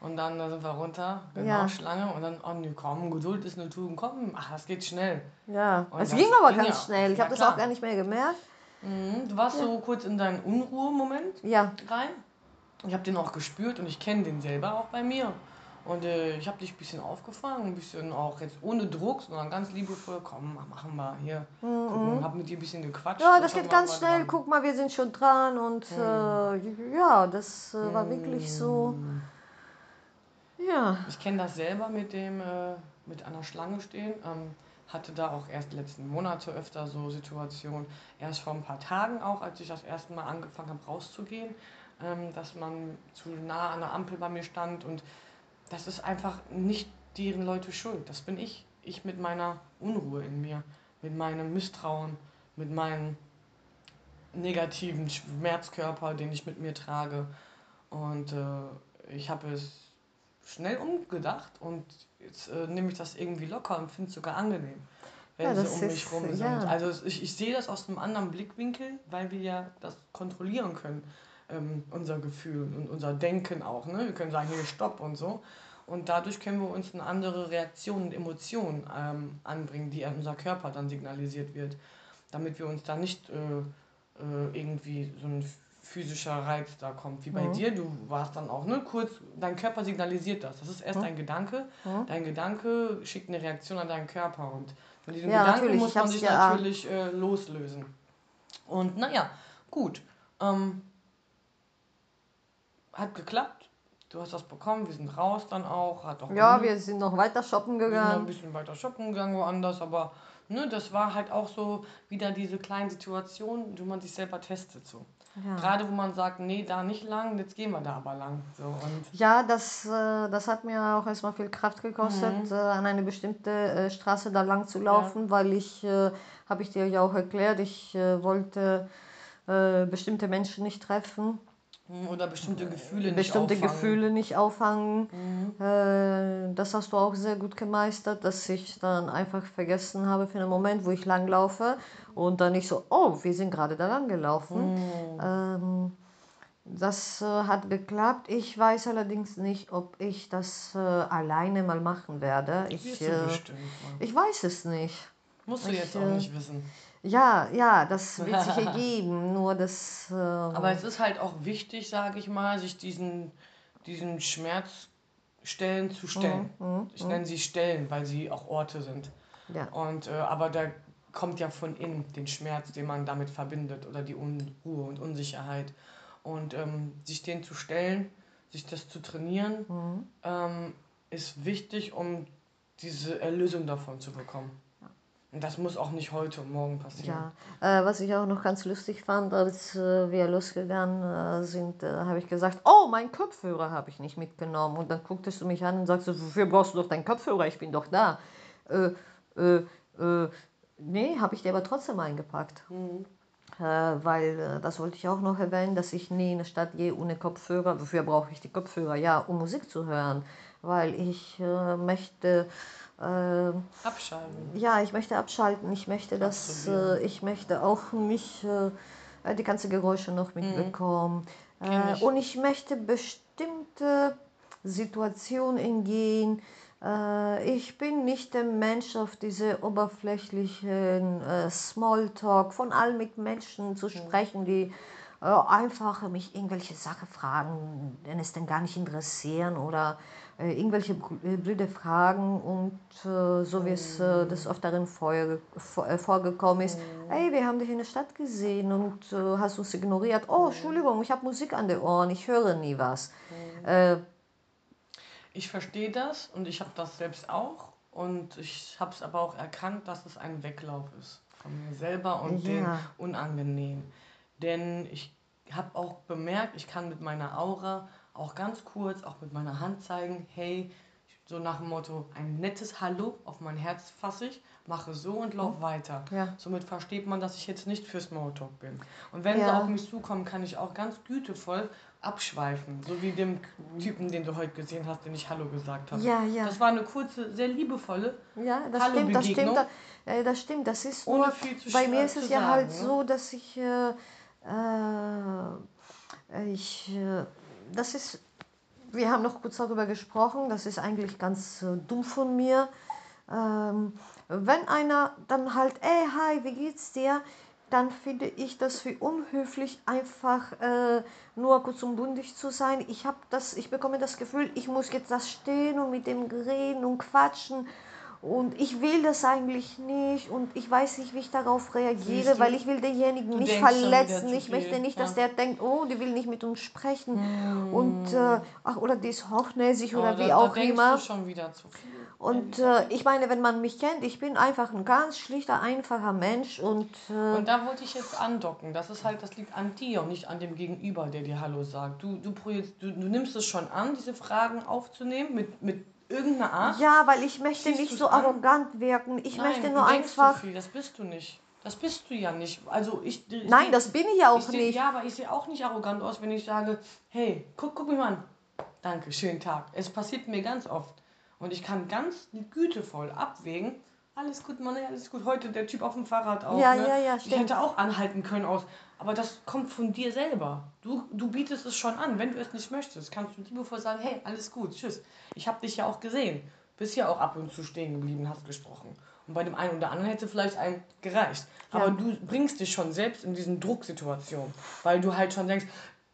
Speaker 2: Und dann da sind wir runter, genau,
Speaker 3: Ja.
Speaker 2: Schlange. Und dann, oh nee, komm, Geduld ist eine Tugend, komm, ach, das geht schnell.
Speaker 3: Ja,
Speaker 2: Und
Speaker 3: es
Speaker 2: das
Speaker 3: ging aber
Speaker 2: ging
Speaker 3: ganz
Speaker 2: ja.
Speaker 3: schnell. Ich
Speaker 2: Ja,
Speaker 3: habe das auch gar nicht mehr gemerkt.
Speaker 2: Mhm. Du warst so kurz in deinen Unruhemoment
Speaker 3: Ja,
Speaker 2: rein. Ich habe den auch gespürt und ich kenne den selber auch bei mir. Und äh, ich habe dich ein bisschen aufgefangen, ein bisschen auch jetzt ohne Druck, sondern ganz liebevoll, komm, machen wir hier. Gucken, hab mit dir ein bisschen gequatscht.
Speaker 3: Mhm. ja das geht ganz schnell.
Speaker 2: dran.
Speaker 3: Guck mal, wir sind schon dran. Und äh, ja, das äh, war wirklich so. Ja.
Speaker 2: Ich kenne das selber mit dem, äh, mit einer Schlange stehen. Ähm, hatte da auch erst letzten Monate öfter so Situationen. Erst vor ein paar Tagen auch, als ich das erste Mal angefangen habe rauszugehen, ähm, dass man zu nah an der Ampel bei mir stand und das ist einfach nicht deren Leute schuld. Das bin ich. Ich mit meiner Unruhe in mir, mit meinem Misstrauen, mit meinem negativen Schmerzkörper, den ich mit mir trage. Und äh, ich habe es schnell umgedacht und jetzt äh, nehme ich das irgendwie locker und finde es sogar angenehm, wenn
Speaker 3: Ja,
Speaker 2: sie um mich rum sind.
Speaker 3: ja.
Speaker 2: Also ich, ich sehe das aus einem anderen Blickwinkel, weil wir ja das kontrollieren können, ähm, unser Gefühl und unser Denken auch. Ne? Wir können sagen, hier Stopp und so. Und dadurch können wir uns eine andere Reaktion und Emotion ähm, anbringen, die an unser Körper dann signalisiert wird, damit wir uns da nicht äh, äh, irgendwie so ein physischer Reiz da kommt, wie bei
Speaker 3: Mhm.
Speaker 2: dir. Du warst dann auch, ne, kurz, dein Körper signalisiert das. Das ist erst
Speaker 3: Mhm.
Speaker 2: ein Gedanke.
Speaker 3: Mhm.
Speaker 2: Dein Gedanke schickt eine Reaktion an deinen Körper und von diesem
Speaker 3: Ja,
Speaker 2: Gedanken muss man sich
Speaker 3: ja-
Speaker 2: natürlich äh, loslösen. Und naja, gut. Ähm, hat geklappt. Du hast das bekommen, wir sind raus dann auch. Hat auch
Speaker 3: Ja, wir sind noch weiter shoppen
Speaker 2: wir sind ein
Speaker 3: gegangen.
Speaker 2: bisschen weiter shoppen gegangen woanders, aber ne, das war halt auch so wieder diese kleinen Situationen, wo man sich selber testet. So.
Speaker 3: Ja.
Speaker 2: Gerade wo man sagt, nee, da nicht lang, jetzt gehen wir da aber lang. So, und
Speaker 3: Ja, das, äh, das hat mir auch erstmal viel Kraft gekostet,
Speaker 2: Mhm.
Speaker 3: äh, an eine bestimmte äh, Straße da lang zu laufen, weil ich, äh, habe ich dir ja auch erklärt, ich äh, wollte äh, bestimmte Menschen nicht treffen,
Speaker 2: oder bestimmte Gefühle nicht
Speaker 3: bestimmte
Speaker 2: auffangen.
Speaker 3: Gefühle nicht auffangen.
Speaker 2: Mhm.
Speaker 3: Äh, das hast du auch sehr gut gemeistert, dass ich dann einfach vergessen habe für einen Moment, wo ich langlaufe und dann nicht so, oh, wir sind gerade da lang gelaufen.
Speaker 2: Mhm.
Speaker 3: Ähm, das äh, hat geklappt. Ich weiß allerdings nicht, ob ich das äh, alleine mal machen werde. Ich, ich weiß es nicht.
Speaker 2: Musst du
Speaker 3: ich,
Speaker 2: jetzt auch nicht wissen.
Speaker 3: Ja, ja, das wird sich ergeben. Nur das. Äh,
Speaker 2: Aber es ist halt auch wichtig, sage ich mal, sich diesen, diesen Schmerzstellen zu stellen.
Speaker 3: Mhm,
Speaker 2: Ich nenne sie Stellen, weil sie auch Orte sind.
Speaker 3: ja.
Speaker 2: Und, äh, aber da kommt ja von innen den Schmerz, den man damit verbindet oder die Unruhe und Unsicherheit. Und ähm, sich den zu stellen, sich das zu trainieren,
Speaker 3: Mhm.
Speaker 2: ähm, ist wichtig, um diese Erlösung davon zu bekommen. Und das muss auch nicht heute und morgen passieren.
Speaker 3: Ja, äh, was ich auch noch ganz lustig fand, als äh, wir losgegangen äh, sind, äh, habe ich gesagt, oh, mein Kopfhörer habe ich nicht mitgenommen. Und dann gucktest du mich an und sagst, wofür brauchst du doch deinen Kopfhörer? Ich bin doch da. Äh, äh, nee, habe ich dir aber trotzdem eingepackt.
Speaker 2: Mhm.
Speaker 3: Weil, das wollte ich auch noch erwähnen, dass ich nie in der Stadt gehe ohne Kopfhörer. Wofür brauche ich die Kopfhörer? Ja, um Musik zu hören. Weil ich möchte äh,
Speaker 2: Abschalten.
Speaker 3: ja, ich möchte abschalten. Ich möchte das, äh, ich möchte auch nicht äh, die ganzen Geräusche noch mitbekommen.
Speaker 2: Kenn
Speaker 3: Äh,
Speaker 2: ich.
Speaker 3: und ich möchte bestimmte Situationen entgehen. Äh, ich bin nicht der Mensch auf diese oberflächlichen äh, Smalltalk von allen mit Menschen zu sprechen, die äh, einfach mich irgendwelche Sachen fragen, den es denn gar nicht interessieren oder irgendwelche Brü- äh, Brüder fragen und äh, so wie es äh, des Öfteren vorher, vor, äh, vorgekommen ist, hey, wir haben dich in der Stadt gesehen und äh, hast uns ignoriert. Oh, Entschuldigung, ich habe Musik an den Ohren, ich höre nie was. Äh,
Speaker 2: Ich verstehe das und ich habe das selbst auch und ich habe es aber auch erkannt, dass es ein Weglauf ist von mir selber und
Speaker 3: Ja.
Speaker 2: den unangenehm. Denn ich habe auch bemerkt, ich kann mit meiner Aura auch ganz kurz, auch mit meiner Hand zeigen, hey, so nach dem Motto, ein nettes Hallo auf mein Herz fasse ich, mache so und lauf weiter.
Speaker 3: Ja.
Speaker 2: Somit versteht man, dass ich jetzt nicht für Smalltalk bin. Und wenn sie
Speaker 3: Ja.
Speaker 2: auf mich zukommen, kann ich auch ganz gütevoll abschweifen. So wie dem Typen, den du heute gesehen hast, den ich Hallo gesagt habe.
Speaker 3: Ja, ja.
Speaker 2: Das war eine kurze, sehr liebevolle.
Speaker 3: Ja, das
Speaker 2: Hallo
Speaker 3: stimmt, das stimmt,
Speaker 2: Begegnung.
Speaker 3: da- äh, das stimmt. Das ist
Speaker 2: Ohne
Speaker 3: nur,
Speaker 2: viel zu
Speaker 3: bei mir ist es ja
Speaker 2: sagen,
Speaker 3: halt
Speaker 2: ne?
Speaker 3: so, dass ich, äh, äh, ich, äh, das ist, wir haben noch kurz darüber gesprochen, das ist eigentlich ganz äh, dumm von mir. Ähm, wenn einer dann halt, ey, hi, wie geht's dir? Dann finde ich das für unhöflich, einfach äh, nur kurz und bundig zu sein. Ich habe das, ich bekomme das Gefühl, ich muss jetzt da stehen und mit dem reden und quatschen. Und ich will das eigentlich nicht und ich weiß nicht, wie ich darauf reagiere, weil ich will denjenigen nicht verletzen. Ich möchte
Speaker 2: viel,
Speaker 3: nicht, dass
Speaker 2: ja.
Speaker 3: der denkt, oh, die will nicht mit uns sprechen. Und äh, ach, oder die ist hochnäsig oder
Speaker 2: Oh,
Speaker 3: wie
Speaker 2: da,
Speaker 3: auch
Speaker 2: da
Speaker 3: immer.
Speaker 2: du schon wieder zu viel.
Speaker 3: Und äh, ich meine, wenn man mich kennt, ich bin einfach ein ganz schlichter, einfacher Mensch und äh,
Speaker 2: Und da wollte ich jetzt andocken. Das ist halt, das liegt an dir und nicht an dem Gegenüber, der dir Hallo sagt. Du, du, du, du nimmst es schon an, diese Fragen aufzunehmen mit, mit irgendeiner Art.
Speaker 3: ja, weil ich möchte nicht so
Speaker 2: an?
Speaker 3: arrogant wirken. Ich
Speaker 2: Nein,
Speaker 3: möchte
Speaker 2: du
Speaker 3: nur
Speaker 2: denkst
Speaker 3: einfach.
Speaker 2: Zu viel. Das bist du nicht. Das bist du ja nicht. Also ich. ich
Speaker 3: Nein,
Speaker 2: seh-
Speaker 3: das bin ich ja auch
Speaker 2: ich seh,
Speaker 3: nicht.
Speaker 2: Ja, aber ich sehe auch nicht arrogant aus, wenn ich sage, hey, guck, guck mich mal an. Danke, schönen Tag. Es passiert mir ganz oft. Und ich kann ganz gütevoll abwägen. Alles gut, Mann, alles gut. Heute der Typ auf dem Fahrrad auch.
Speaker 3: Ja,
Speaker 2: ne?
Speaker 3: ja, ja,
Speaker 2: Ich
Speaker 3: stimmt.
Speaker 2: hätte auch anhalten können aus. Aber das kommt von dir selber. Du, du bietest es schon an. Wenn du es nicht möchtest, kannst du liebevoll sagen, hey, alles gut, tschüss. Ich habe dich ja auch gesehen. Bist ja auch ab und zu stehen geblieben, hast gesprochen. Und bei dem einen oder anderen hätte vielleicht ein gereicht. Aber
Speaker 3: Ja.
Speaker 2: du bringst dich schon selbst in diesen Drucksituationen. Weil du halt schon denkst,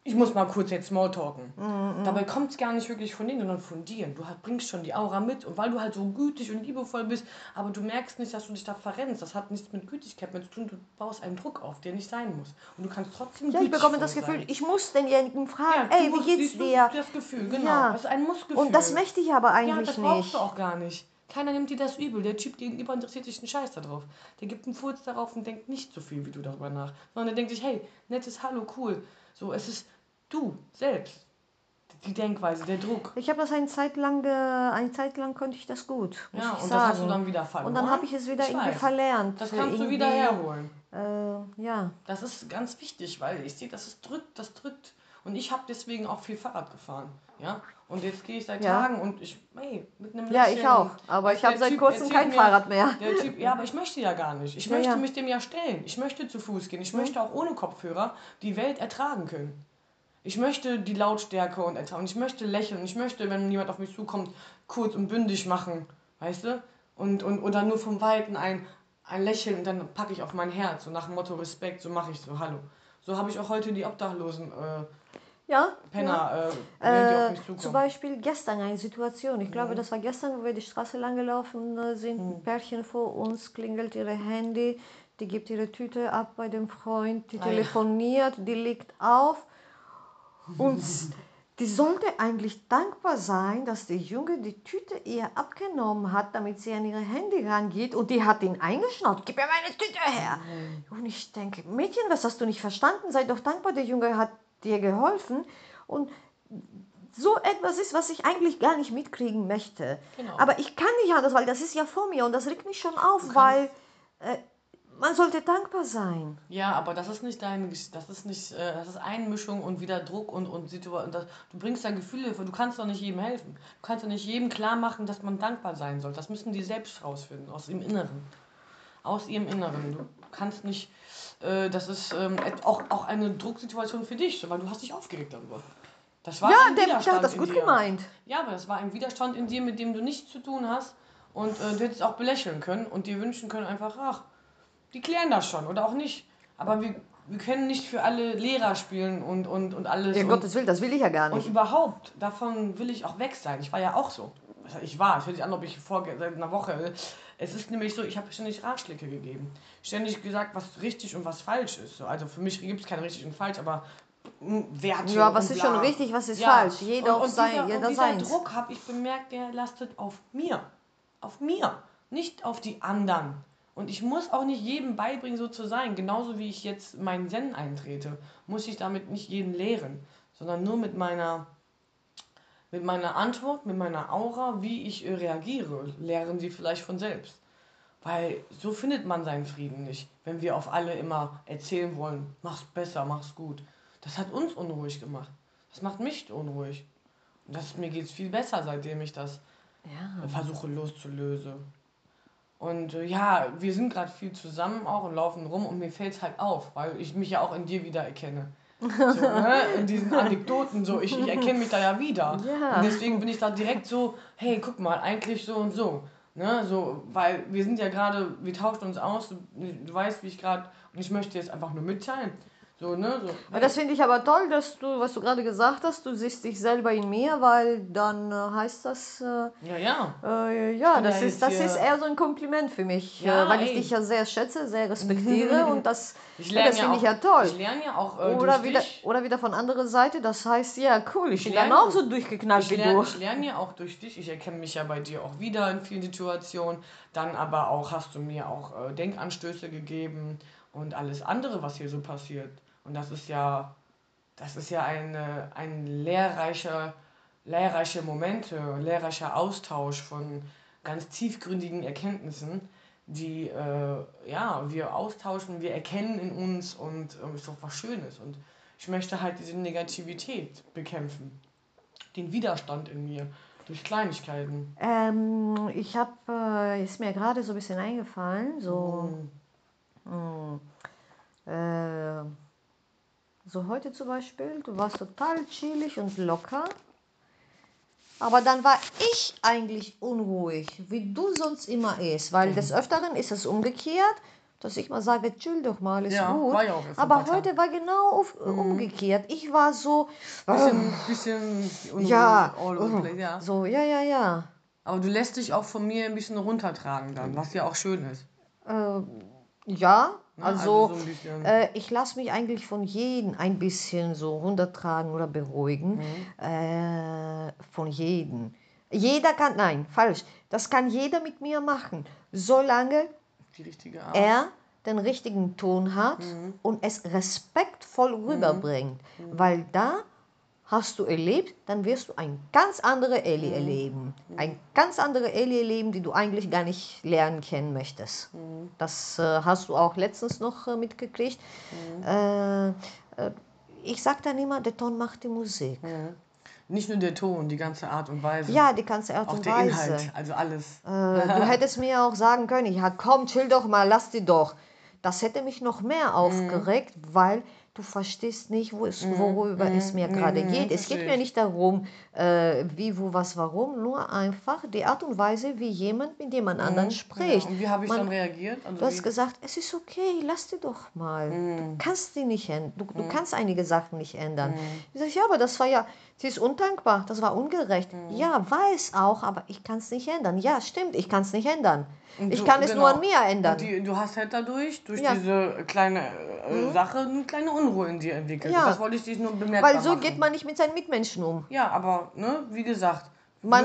Speaker 2: ich muss mal kurz jetzt Smalltalken.
Speaker 3: Mhm,
Speaker 2: Dabei kommt es gar nicht wirklich von denen, sondern von dir. Du halt bringst schon die Aura mit. Und weil du halt so gütig und liebevoll bist, aber du merkst nicht, dass du dich da verrennst. Das hat nichts mit Gütigkeit mehr zu tun. Du baust einen Druck auf, der nicht sein muss. Und du kannst trotzdem
Speaker 3: Ja, ich bekomme das Gefühl,
Speaker 2: sein.
Speaker 3: ich muss denjenigen fragen,
Speaker 2: Ja,
Speaker 3: ey, wie geht's
Speaker 2: du,
Speaker 3: dir?
Speaker 2: Das Gefühl, genau.
Speaker 3: Ja.
Speaker 2: Das ist ein Mussgefühl.
Speaker 3: Und das möchte ich aber
Speaker 2: Ja,
Speaker 3: eigentlich
Speaker 2: das brauchst
Speaker 3: nicht.
Speaker 2: du auch gar nicht. Keiner nimmt dir das übel. Der Typ gegenüber interessiert sich einen Scheiß darauf. Der gibt einen Furz darauf und denkt nicht so viel wie du darüber nach. Sondern der denkt sich, hey, nettes Hallo, cool. So, es ist du selbst. Die Denkweise, der Druck.
Speaker 3: Ich habe das eine Zeit lang, ge- eine Zeit lang konnte ich das gut, muss
Speaker 2: Ja,
Speaker 3: ich
Speaker 2: und
Speaker 3: sagen.
Speaker 2: das hast du dann wieder verloren.
Speaker 3: und dann habe ich es wieder
Speaker 2: Ich
Speaker 3: irgendwie
Speaker 2: weiß.
Speaker 3: verlernt.
Speaker 2: Das
Speaker 3: äh,
Speaker 2: kannst du wieder herholen.
Speaker 3: Äh, ja.
Speaker 2: Das ist ganz wichtig, weil ich sehe, dass es drückt, das drückt. Und ich habe deswegen auch viel Fahrrad gefahren. Ja? Und jetzt gehe ich seit
Speaker 3: Ja.
Speaker 2: Tagen und ich, hey, mit einem
Speaker 3: ja,
Speaker 2: Lächeln.
Speaker 3: ich auch. Aber ich habe seit kurzem kein
Speaker 2: mir-
Speaker 3: Fahrrad mehr.
Speaker 2: Der Typ, ja, aber ich möchte ja gar nicht. Ich
Speaker 3: Ja,
Speaker 2: möchte
Speaker 3: ja.
Speaker 2: mich dem ja stellen. Ich möchte zu Fuß gehen. Ich
Speaker 3: Mhm.
Speaker 2: möchte auch ohne Kopfhörer die Welt ertragen können. Ich möchte die Lautstärke und ertragen. Ich möchte lächeln. Ich möchte, wenn jemand auf mich zukommt, kurz und bündig machen. Weißt du? Und, und, oder nur vom Weiten ein, ein Lächeln und dann packe ich auf mein Herz. So nach dem Motto Respekt, so mache ich so. Hallo. So habe ich auch heute die Obdachlosen äh,
Speaker 3: Ja.
Speaker 2: Penner, äh, auf
Speaker 3: Äh,
Speaker 2: zukommen.
Speaker 3: zum Beispiel gestern eine Situation. Ich glaube, das war gestern, wo wir die Straße lang gelaufen äh, sind. Ein Pärchen vor uns klingelt ihre Handy. Die gibt ihre Tüte ab bei dem Freund. Die
Speaker 2: Ah, ja.
Speaker 3: telefoniert. Die legt auf. Und die sollte eigentlich dankbar sein, dass der Junge die Tüte ihr abgenommen hat, damit sie an ihre Handy rangeht. Und die hat ihn eingeschnauzt. Gib mir meine Tüte her. Und ich denke, Mädchen, was hast du nicht verstanden? Sei doch dankbar, der Junge hat dir geholfen. Und so etwas ist, was ich eigentlich gar nicht mitkriegen möchte.
Speaker 2: Genau.
Speaker 3: Aber ich kann nicht anders, weil das ist ja vor mir und das regt mich schon auf, weil äh, man sollte dankbar sein.
Speaker 2: Ja, aber das ist nicht Gesch- das ist nicht, äh, das ist Einmischung und wieder Druck und, und Situation. Du bringst da Gefühle, du kannst doch nicht jedem helfen. Du kannst doch nicht jedem klar machen, dass man dankbar sein soll. Das müssen die selbst rausfinden, aus ihrem Inneren. Aus ihrem Inneren. Du kannst nicht, äh, das ist ähm, auch, auch eine Drucksituation für dich, weil du hast dich aufgeregt darüber. Das war
Speaker 3: Ja,
Speaker 2: ein
Speaker 3: der, der
Speaker 2: Widerstand
Speaker 3: hat das gut gemeint.
Speaker 2: Ja, aber das war ein Widerstand in dir, mit dem du nichts zu tun hast. Und äh, du hättest auch belächeln können und dir wünschen können einfach, ach, die klären das schon oder auch nicht. Aber wir, wir können nicht für alle Lehrer spielen und, und, und alles.
Speaker 3: Ja,
Speaker 2: und,
Speaker 3: Gottes Willen, das will ich ja gar
Speaker 2: und
Speaker 3: nicht.
Speaker 2: überhaupt, davon will ich auch weg sein. Ich war ja auch so. Also Ich war, es hört sich an, ob ich vor seit einer Woche. Es ist nämlich so, ich habe ständig Ratschläge gegeben. Ständig gesagt, was richtig und was falsch ist. So, Also für mich gibt es kein richtig und falsch, aber Werte.
Speaker 3: Ja, was
Speaker 2: und
Speaker 3: ist
Speaker 2: bla.
Speaker 3: schon richtig, was ist falsch? Jeder
Speaker 2: und,
Speaker 3: auf
Speaker 2: und
Speaker 3: sein-
Speaker 2: dieser,
Speaker 3: jeder
Speaker 2: und dieser
Speaker 3: seins.
Speaker 2: Druck habe ich bemerkt, der lastet auf mir. Auf mir. Nicht auf die anderen. Und ich muss auch nicht jedem beibringen, so zu sein. Genauso wie ich jetzt meinen Zen eintrete, muss ich damit nicht jeden lehren, sondern nur mit meiner, mit meiner Antwort, mit meiner Aura, wie ich äh, reagiere, lehren sie vielleicht von selbst. Weil so findet man seinen Frieden nicht, wenn wir auf alle immer erzählen wollen, mach's besser, mach's gut. Das hat uns unruhig gemacht. Das macht mich unruhig. Und das, mir geht's viel besser, seitdem ich das
Speaker 3: Ja.
Speaker 2: versuche loszulösen. Und äh, ja, wir sind gerade viel zusammen auch und laufen rum und mir fällt es halt auf, weil ich mich ja auch in dir wieder erkenne. So, ne? In diesen Anekdoten so, ich, ich erkenne mich da ja wieder.
Speaker 3: Ja.
Speaker 2: Und deswegen bin ich da direkt so, hey, guck mal, eigentlich so und so. Ne? So, weil wir sind ja gerade, wir tauschen uns aus, du, du weißt, wie ich gerade, und ich möchte jetzt einfach nur mitteilen. So, ne? So,
Speaker 3: Und das finde ich aber toll, dass du, was du gerade gesagt hast, du siehst dich selber in mir, weil dann äh, heißt das, äh,
Speaker 2: ja, ja.
Speaker 3: äh, ja, das,
Speaker 2: ja
Speaker 3: ist, das ist eher so ein Kompliment für mich,
Speaker 2: Ja,
Speaker 3: äh, weil ich
Speaker 2: ey.
Speaker 3: dich ja sehr schätze, sehr respektiere und das,
Speaker 2: Ich lerne
Speaker 3: das
Speaker 2: ja
Speaker 3: finde
Speaker 2: auch,
Speaker 3: ich ja toll.
Speaker 2: Ich lerne ja auch äh,
Speaker 3: Oder
Speaker 2: durch
Speaker 3: wieder,
Speaker 2: dich.
Speaker 3: oder wieder von anderer Seite, das heißt, ja, cool, ich bin dann
Speaker 2: lerne-
Speaker 3: auch so durchgeknallt
Speaker 2: Ich
Speaker 3: wie
Speaker 2: lerne,
Speaker 3: du.
Speaker 2: ich lerne ja auch durch dich. Ich erkenne mich ja bei dir auch wieder in vielen Situationen. Dann aber auch hast du mir auch äh, Denkanstöße gegeben und alles andere, was hier so passiert. Und das ist ja, das ist ja eine, ein lehrreicher, lehrreiche Momente, lehrreicher Austausch von ganz tiefgründigen Erkenntnissen, die äh, ja, wir austauschen, wir erkennen in uns und äh, ist doch was Schönes. Und ich möchte halt diese Negativität bekämpfen den Widerstand in mir durch Kleinigkeiten.
Speaker 3: Ähm, ich habe, äh, ist mir gerade so ein bisschen eingefallen, so,
Speaker 2: Mm.
Speaker 3: mh, äh, so heute zum Beispiel, du warst total chillig und locker, aber dann war ich eigentlich unruhig, wie du sonst immer ist, weil des Öfteren ist es umgekehrt, dass ich mal sage, chill doch mal, ist
Speaker 2: Ja,
Speaker 3: gut,
Speaker 2: war ja auch
Speaker 3: aber heute war genau auf, umgekehrt, ich war so,
Speaker 2: Bisschen, bisschen unruhig,
Speaker 3: ja,
Speaker 2: place, ja.
Speaker 3: so, ja, ja, ja.
Speaker 2: Aber du lässt dich auch von mir ein bisschen runtertragen dann, was ja auch schön ist.
Speaker 3: Äh, ja,
Speaker 2: Ne?
Speaker 3: also,
Speaker 2: so ein bisschen.
Speaker 3: äh, ich lasse mich eigentlich von jedem ein bisschen so runtertragen oder beruhigen. Äh, von jedem. Jeder kann, nein, falsch. Das kann jeder mit mir machen, solange er den richtigen Ton hat
Speaker 2: Mhm.
Speaker 3: und es respektvoll rüberbringt. Weil da hast du erlebt, dann wirst du ein ganz andere Ellie
Speaker 2: Mhm.
Speaker 3: erleben. Ein ganz andere Ellie erleben, die du eigentlich gar nicht lernen kennen möchtest.
Speaker 2: Mhm.
Speaker 3: Das äh, hast du auch letztens noch äh, mitgekriegt.
Speaker 2: Mhm.
Speaker 3: Äh, äh, ich sage dann immer, der Ton macht die Musik.
Speaker 2: Mhm. Nicht nur der Ton, die ganze Art und Weise.
Speaker 3: Ja, die ganze Art
Speaker 2: auch
Speaker 3: und
Speaker 2: der
Speaker 3: Weise.
Speaker 2: Inhalt, also alles.
Speaker 3: Äh, du hättest mir auch sagen können, ja komm, chill doch mal, lass die doch. Das hätte mich noch
Speaker 2: Mhm.
Speaker 3: mehr aufgeregt, weil du verstehst nicht, wo es, worüber es mir gerade
Speaker 2: mhm,
Speaker 3: geht. Es geht mir
Speaker 2: ich.
Speaker 3: nicht darum, äh, wie, wo, was, warum, nur einfach die Art und Weise, wie jemand mit jemand anderen spricht.
Speaker 2: Ja, und wie habe ich
Speaker 3: Man-
Speaker 2: dann reagiert? Also
Speaker 3: Du hast gesagt, es ist okay, lass die doch mal.
Speaker 2: Mhm.
Speaker 3: Du kannst die nicht ändern. Du, du kannst einige Sachen nicht ändern.
Speaker 2: Mhm.
Speaker 3: Ich sage, ja, aber das war ja, sie ist undankbar, das war ungerecht.
Speaker 2: Mhm.
Speaker 3: Ja, weiß auch, aber ich kann es nicht ändern. Ja, stimmt, ich kann es nicht ändern.
Speaker 2: Und
Speaker 3: ich
Speaker 2: du-
Speaker 3: kann es nur
Speaker 2: genau.
Speaker 3: an mir ändern.
Speaker 2: Die, du hast halt dadurch, durch
Speaker 3: Ja. Mhm.
Speaker 2: diese kleine äh, Sache, eine kleine Unruhe in dir entwickelt.
Speaker 3: Ja.
Speaker 2: Das wollte ich dich nur bemerkbar
Speaker 3: Weil so
Speaker 2: machen.
Speaker 3: geht man nicht mit seinen Mitmenschen um.
Speaker 2: Ja, aber, ne, wie gesagt,
Speaker 3: Man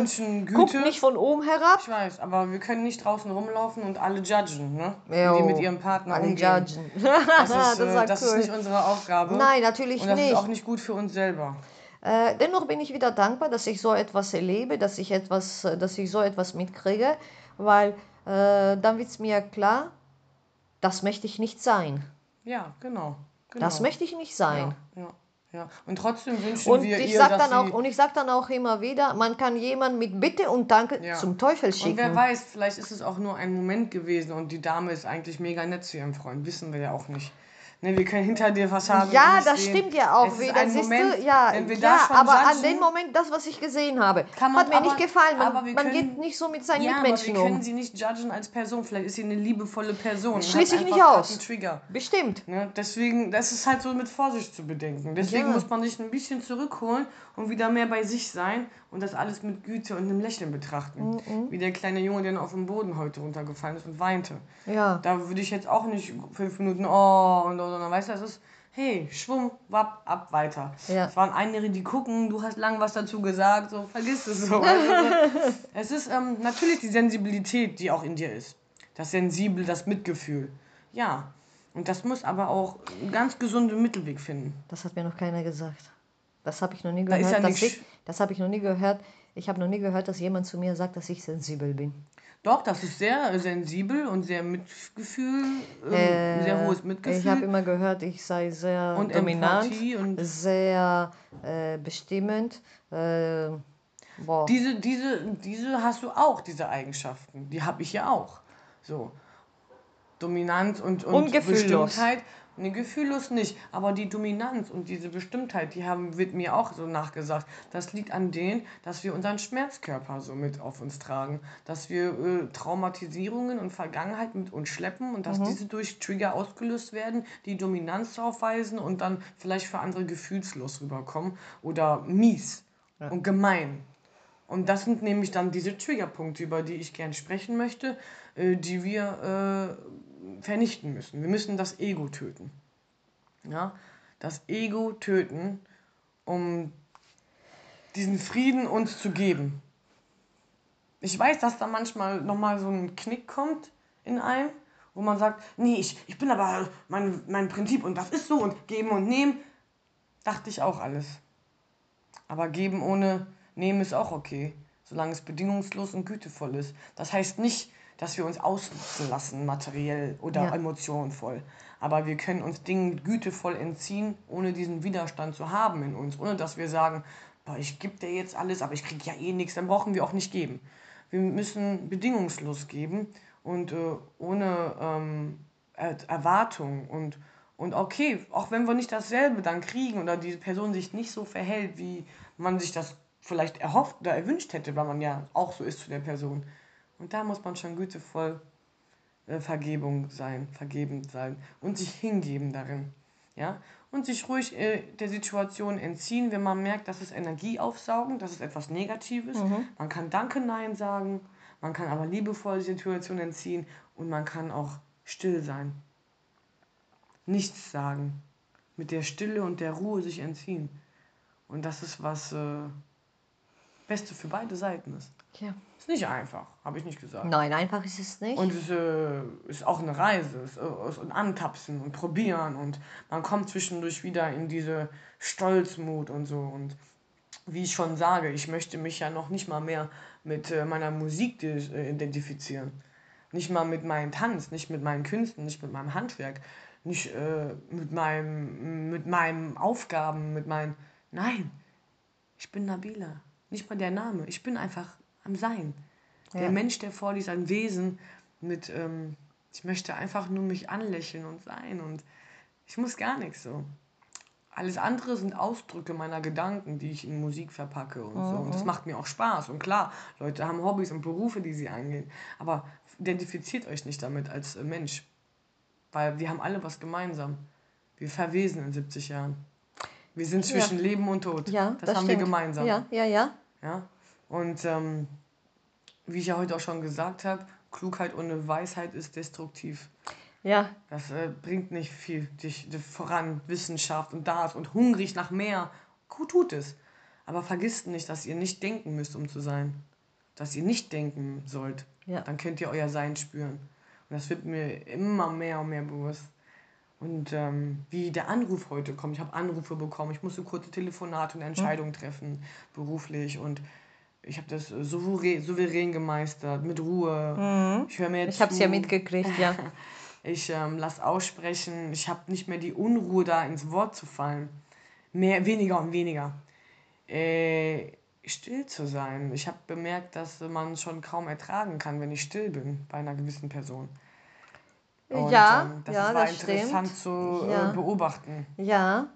Speaker 3: guckt
Speaker 2: Güte.
Speaker 3: nicht von oben herab.
Speaker 2: Ich weiß, aber wir können nicht draußen rumlaufen und alle judgen, ne?
Speaker 3: Jo,
Speaker 2: Wie die mit ihrem Partner
Speaker 3: Alle
Speaker 2: umgehen.
Speaker 3: judgen.
Speaker 2: Das, ist, äh,
Speaker 3: war
Speaker 2: das
Speaker 3: cool.
Speaker 2: ist nicht unsere Aufgabe.
Speaker 3: Nein, natürlich
Speaker 2: Und das
Speaker 3: nicht.
Speaker 2: ist auch nicht gut für uns selber.
Speaker 3: Äh, dennoch bin ich wieder dankbar, dass ich so etwas erlebe, dass ich, etwas, äh, dass ich so etwas mitkriege, weil äh, dann wird es mir klar, das möchte ich nicht sein.
Speaker 2: Ja, genau. genau.
Speaker 3: Das möchte ich nicht sein.
Speaker 2: Ja, ja, ja. Und trotzdem wünschen
Speaker 3: Und
Speaker 2: wir
Speaker 3: ich
Speaker 2: ihr,
Speaker 3: sag dann auch und ich sag dann auch immer wieder, man kann jemanden mit Bitte und Danke
Speaker 2: Ja.
Speaker 3: zum Teufel
Speaker 2: Und wer
Speaker 3: schicken.
Speaker 2: weiß, vielleicht ist es auch nur ein Moment gewesen und die Dame ist eigentlich mega nett zu ihrem Freund. Wissen wir ja auch nicht. Ne, wir können hinter der Fassade
Speaker 3: Ja, das
Speaker 2: sehen.
Speaker 3: stimmt ja auch
Speaker 2: Es
Speaker 3: wieder.
Speaker 2: ein
Speaker 3: Siehst
Speaker 2: Moment,
Speaker 3: du, ja,
Speaker 2: wenn wir da
Speaker 3: ja aber an
Speaker 2: judgen,
Speaker 3: den Moment, das, was ich gesehen habe, hat mir
Speaker 2: aber-
Speaker 3: nicht gefallen. Man,
Speaker 2: aber wir
Speaker 3: man
Speaker 2: können-
Speaker 3: geht nicht so mit seinen
Speaker 2: ja, aber wir
Speaker 3: Mitmenschen
Speaker 2: können
Speaker 3: um.
Speaker 2: sie nicht judgen als Person. Vielleicht ist sie eine liebevolle Person.
Speaker 3: Schließe ich nicht aus. Bestimmt.
Speaker 2: Ne? Deswegen, das ist halt so mit Vorsicht zu bedenken. Deswegen
Speaker 3: Ja.
Speaker 2: muss man sich ein bisschen zurückholen und wieder mehr bei sich sein und das alles mit Güte und einem Lächeln betrachten.
Speaker 3: Mhm.
Speaker 2: Wie der kleine Junge, der auf dem Boden heute runtergefallen ist und weinte.
Speaker 3: Ja.
Speaker 2: Da würde ich jetzt auch nicht fünf Minuten, oh, und so, sondern weißt du, das ist, hey, schwumm, wapp, ab, weiter.
Speaker 3: Ja.
Speaker 2: Es waren einige, die gucken, du hast lang was dazu gesagt, so, vergiss es so. weißt du, so. es ist ähm, natürlich die Sensibilität, die auch in dir ist. Das Sensible, das Mitgefühl. Ja. Und das muss aber auch einen ganz gesunden Mittelweg finden.
Speaker 3: Das hat mir noch keiner gesagt. Das habe ich noch nie
Speaker 2: Da
Speaker 3: gehört.
Speaker 2: ja
Speaker 3: dass ich, das habe ich noch nie gehört. Ich habe noch nie gehört, dass jemand zu mir sagt, dass ich sensibel bin.
Speaker 2: Doch, das ist sehr sensibel und sehr Mitgefühl, ähm,
Speaker 3: Äh,
Speaker 2: sehr hohes
Speaker 3: Ich
Speaker 2: Mitgefühl.
Speaker 3: habe immer gehört, ich sei sehr
Speaker 2: Und
Speaker 3: dominant, sehr äh, bestimmend. Äh.
Speaker 2: Diese, diese, diese hast du auch, diese Eigenschaften. Die habe ich ja auch. So. Dominanz und, und. Bestimmtheit. Nee, gefühllos nicht. Aber die Dominanz und diese Bestimmtheit, die haben, wird mir auch so nachgesagt. Das liegt an denen, dass wir unseren Schmerzkörper so mit auf uns tragen. Dass wir äh, Traumatisierungen und Vergangenheit mit uns schleppen und dass
Speaker 3: Mhm.
Speaker 2: diese durch Trigger ausgelöst werden, die Dominanz aufweisen und dann vielleicht für andere gefühlslos rüberkommen oder mies und gemein. Und das sind nämlich dann diese Triggerpunkte, über die ich gern sprechen möchte, äh, die wir äh, vernichten müssen. Wir müssen das Ego töten. Ja? Das Ego töten, um diesen Frieden uns zu geben. Ich weiß, dass da manchmal nochmal so ein Knick kommt in einem, wo man sagt, nee, ich, ich bin aber mein, mein Prinzip und das ist so und geben und nehmen. Dachte ich auch alles. Aber geben ohne nehmen ist auch okay, solange es bedingungslos und gütevoll ist. Das heißt nicht, dass wir uns ausnutzen lassen, materiell oder
Speaker 3: Ja.
Speaker 2: emotionenvoll. Aber wir können uns Dingen gütevoll entziehen, ohne diesen Widerstand zu haben in uns. Ohne dass wir sagen, boah, ich gebe dir jetzt alles, aber ich kriege ja eh nichts, dann brauchen wir auch nicht geben. Wir müssen bedingungslos geben und äh, ohne ähm, Er Erwartung und, und okay, auch wenn wir nicht dasselbe dann kriegen oder diese Person sich nicht so verhält, wie man sich das vielleicht erhofft oder erwünscht hätte, weil man ja auch so ist zu der Person. Und da muss man schon gütevoll äh, Vergebung sein, vergebend sein und sich hingeben darin. Ja? Und sich ruhig äh, der Situation entziehen, wenn man merkt, das ist Energie aufsaugen, das ist etwas Negatives. Man kann Danke, Nein sagen, man kann aber liebevoll die Situation entziehen und man kann auch still sein. Nichts sagen. Mit der Stille und der Ruhe sich entziehen. Und das ist was äh, Beste für beide Seiten ist.
Speaker 3: Ja.
Speaker 2: Ist nicht einfach, habe ich nicht gesagt.
Speaker 3: Nein, einfach ist es nicht.
Speaker 2: Und es äh, ist auch eine Reise, es äh, ist ein Antapsen und Probieren und man kommt zwischendurch wieder in diese Stolzmut und so. Und wie ich schon sage, ich möchte mich ja noch nicht mal mehr mit äh, meiner Musik äh, identifizieren. Nicht mal mit meinem Tanz, nicht mit meinen Künsten, nicht mit meinem Handwerk, nicht äh, mit, meinem, mit meinen Aufgaben, mit meinen. Nein, ich bin Nabila. Nicht mal der Name. Ich bin einfach am Sein. Der
Speaker 3: Ja.
Speaker 2: Mensch, der vor dir ist, ein Wesen mit, ähm, ich möchte einfach nur mich anlächeln und sein und ich muss gar nichts so. Alles andere sind Ausdrücke meiner Gedanken, die ich in Musik verpacke und so. Und das macht mir auch Spaß. Und klar, Leute haben Hobbys und Berufe, die sie eingehen. Aber identifiziert euch nicht damit als äh, Mensch. Weil wir haben alle was gemeinsam. Wir verwesen in 70 Jahren. Wir sind
Speaker 3: Ja.
Speaker 2: zwischen Leben und Tod.
Speaker 3: ja,
Speaker 2: das, haben wir
Speaker 3: stimmt.
Speaker 2: gemeinsam.
Speaker 3: Ja, ja, ja.
Speaker 2: Ja? Und ähm, wie ich ja heute auch schon gesagt habe, Klugheit ohne Weisheit ist destruktiv.
Speaker 3: Ja,
Speaker 2: Das äh, bringt nicht viel dich dich voran, Wissenschaft und das und hungrig nach mehr. Gut tut es. Aber vergisst nicht, dass ihr nicht denken müsst, um zu sein. Dass ihr nicht denken sollt.
Speaker 3: Ja.
Speaker 2: Dann könnt ihr euer Sein spüren. Und das wird mir immer mehr und mehr bewusst. Und ähm, wie der Anruf heute kommt, ich habe Anrufe bekommen, ich musste kurze Telefonate und Entscheidungen treffen, beruflich. Und ich habe das souverän, souverän gemeistert, mit Ruhe. Ich höre mir jetzt
Speaker 3: Mhm. ich habe es ja mitgekriegt, ja.
Speaker 2: ich ähm, lass aussprechen, ich habe nicht mehr die Unruhe, da ins Wort zu fallen. Mehr, weniger und weniger. Äh, still zu sein. Ich habe bemerkt, dass man schon kaum ertragen kann, wenn ich still bin bei einer gewissen Person. Und,
Speaker 3: ja,
Speaker 2: ähm, das
Speaker 3: ja,
Speaker 2: war
Speaker 3: das
Speaker 2: interessant
Speaker 3: stimmt.
Speaker 2: zu
Speaker 3: Ja.
Speaker 2: äh, beobachten.
Speaker 3: Ja,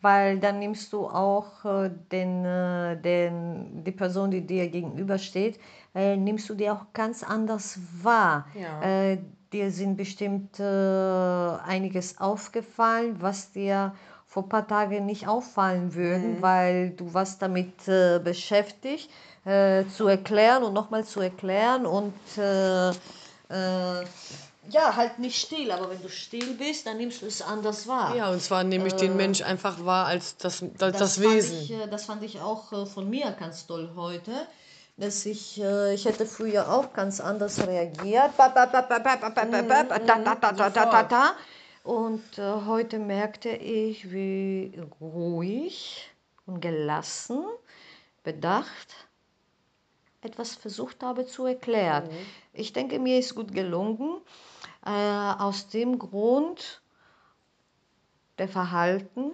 Speaker 3: weil dann nimmst du auch äh, den, äh, den, die Person, die dir gegenübersteht, äh, nimmst du dir auch ganz anders wahr.
Speaker 2: Ja.
Speaker 3: Äh, dir sind bestimmt äh, einiges aufgefallen, was dir vor ein paar Tagen nicht auffallen würden, weil du warst damit äh, beschäftigt, äh, zu erklären und nochmal zu erklären und äh, äh, ja, halt nicht still, aber wenn du still bist, dann nimmst du es anders wahr.
Speaker 2: Ja, und zwar nehme ich äh, den Mensch einfach wahr als das, das, das,
Speaker 3: das
Speaker 2: Wesen.
Speaker 3: Ich, das fand ich auch äh, von mir ganz toll heute, dass ich, äh, ich hätte früher auch ganz anders reagiert. Und heute merkte ich, wie ruhig und gelassen, bedacht etwas versucht habe zu erklären. Mhm. Ich denke, mir ist gut gelungen. Äh, aus dem Grund der Verhalten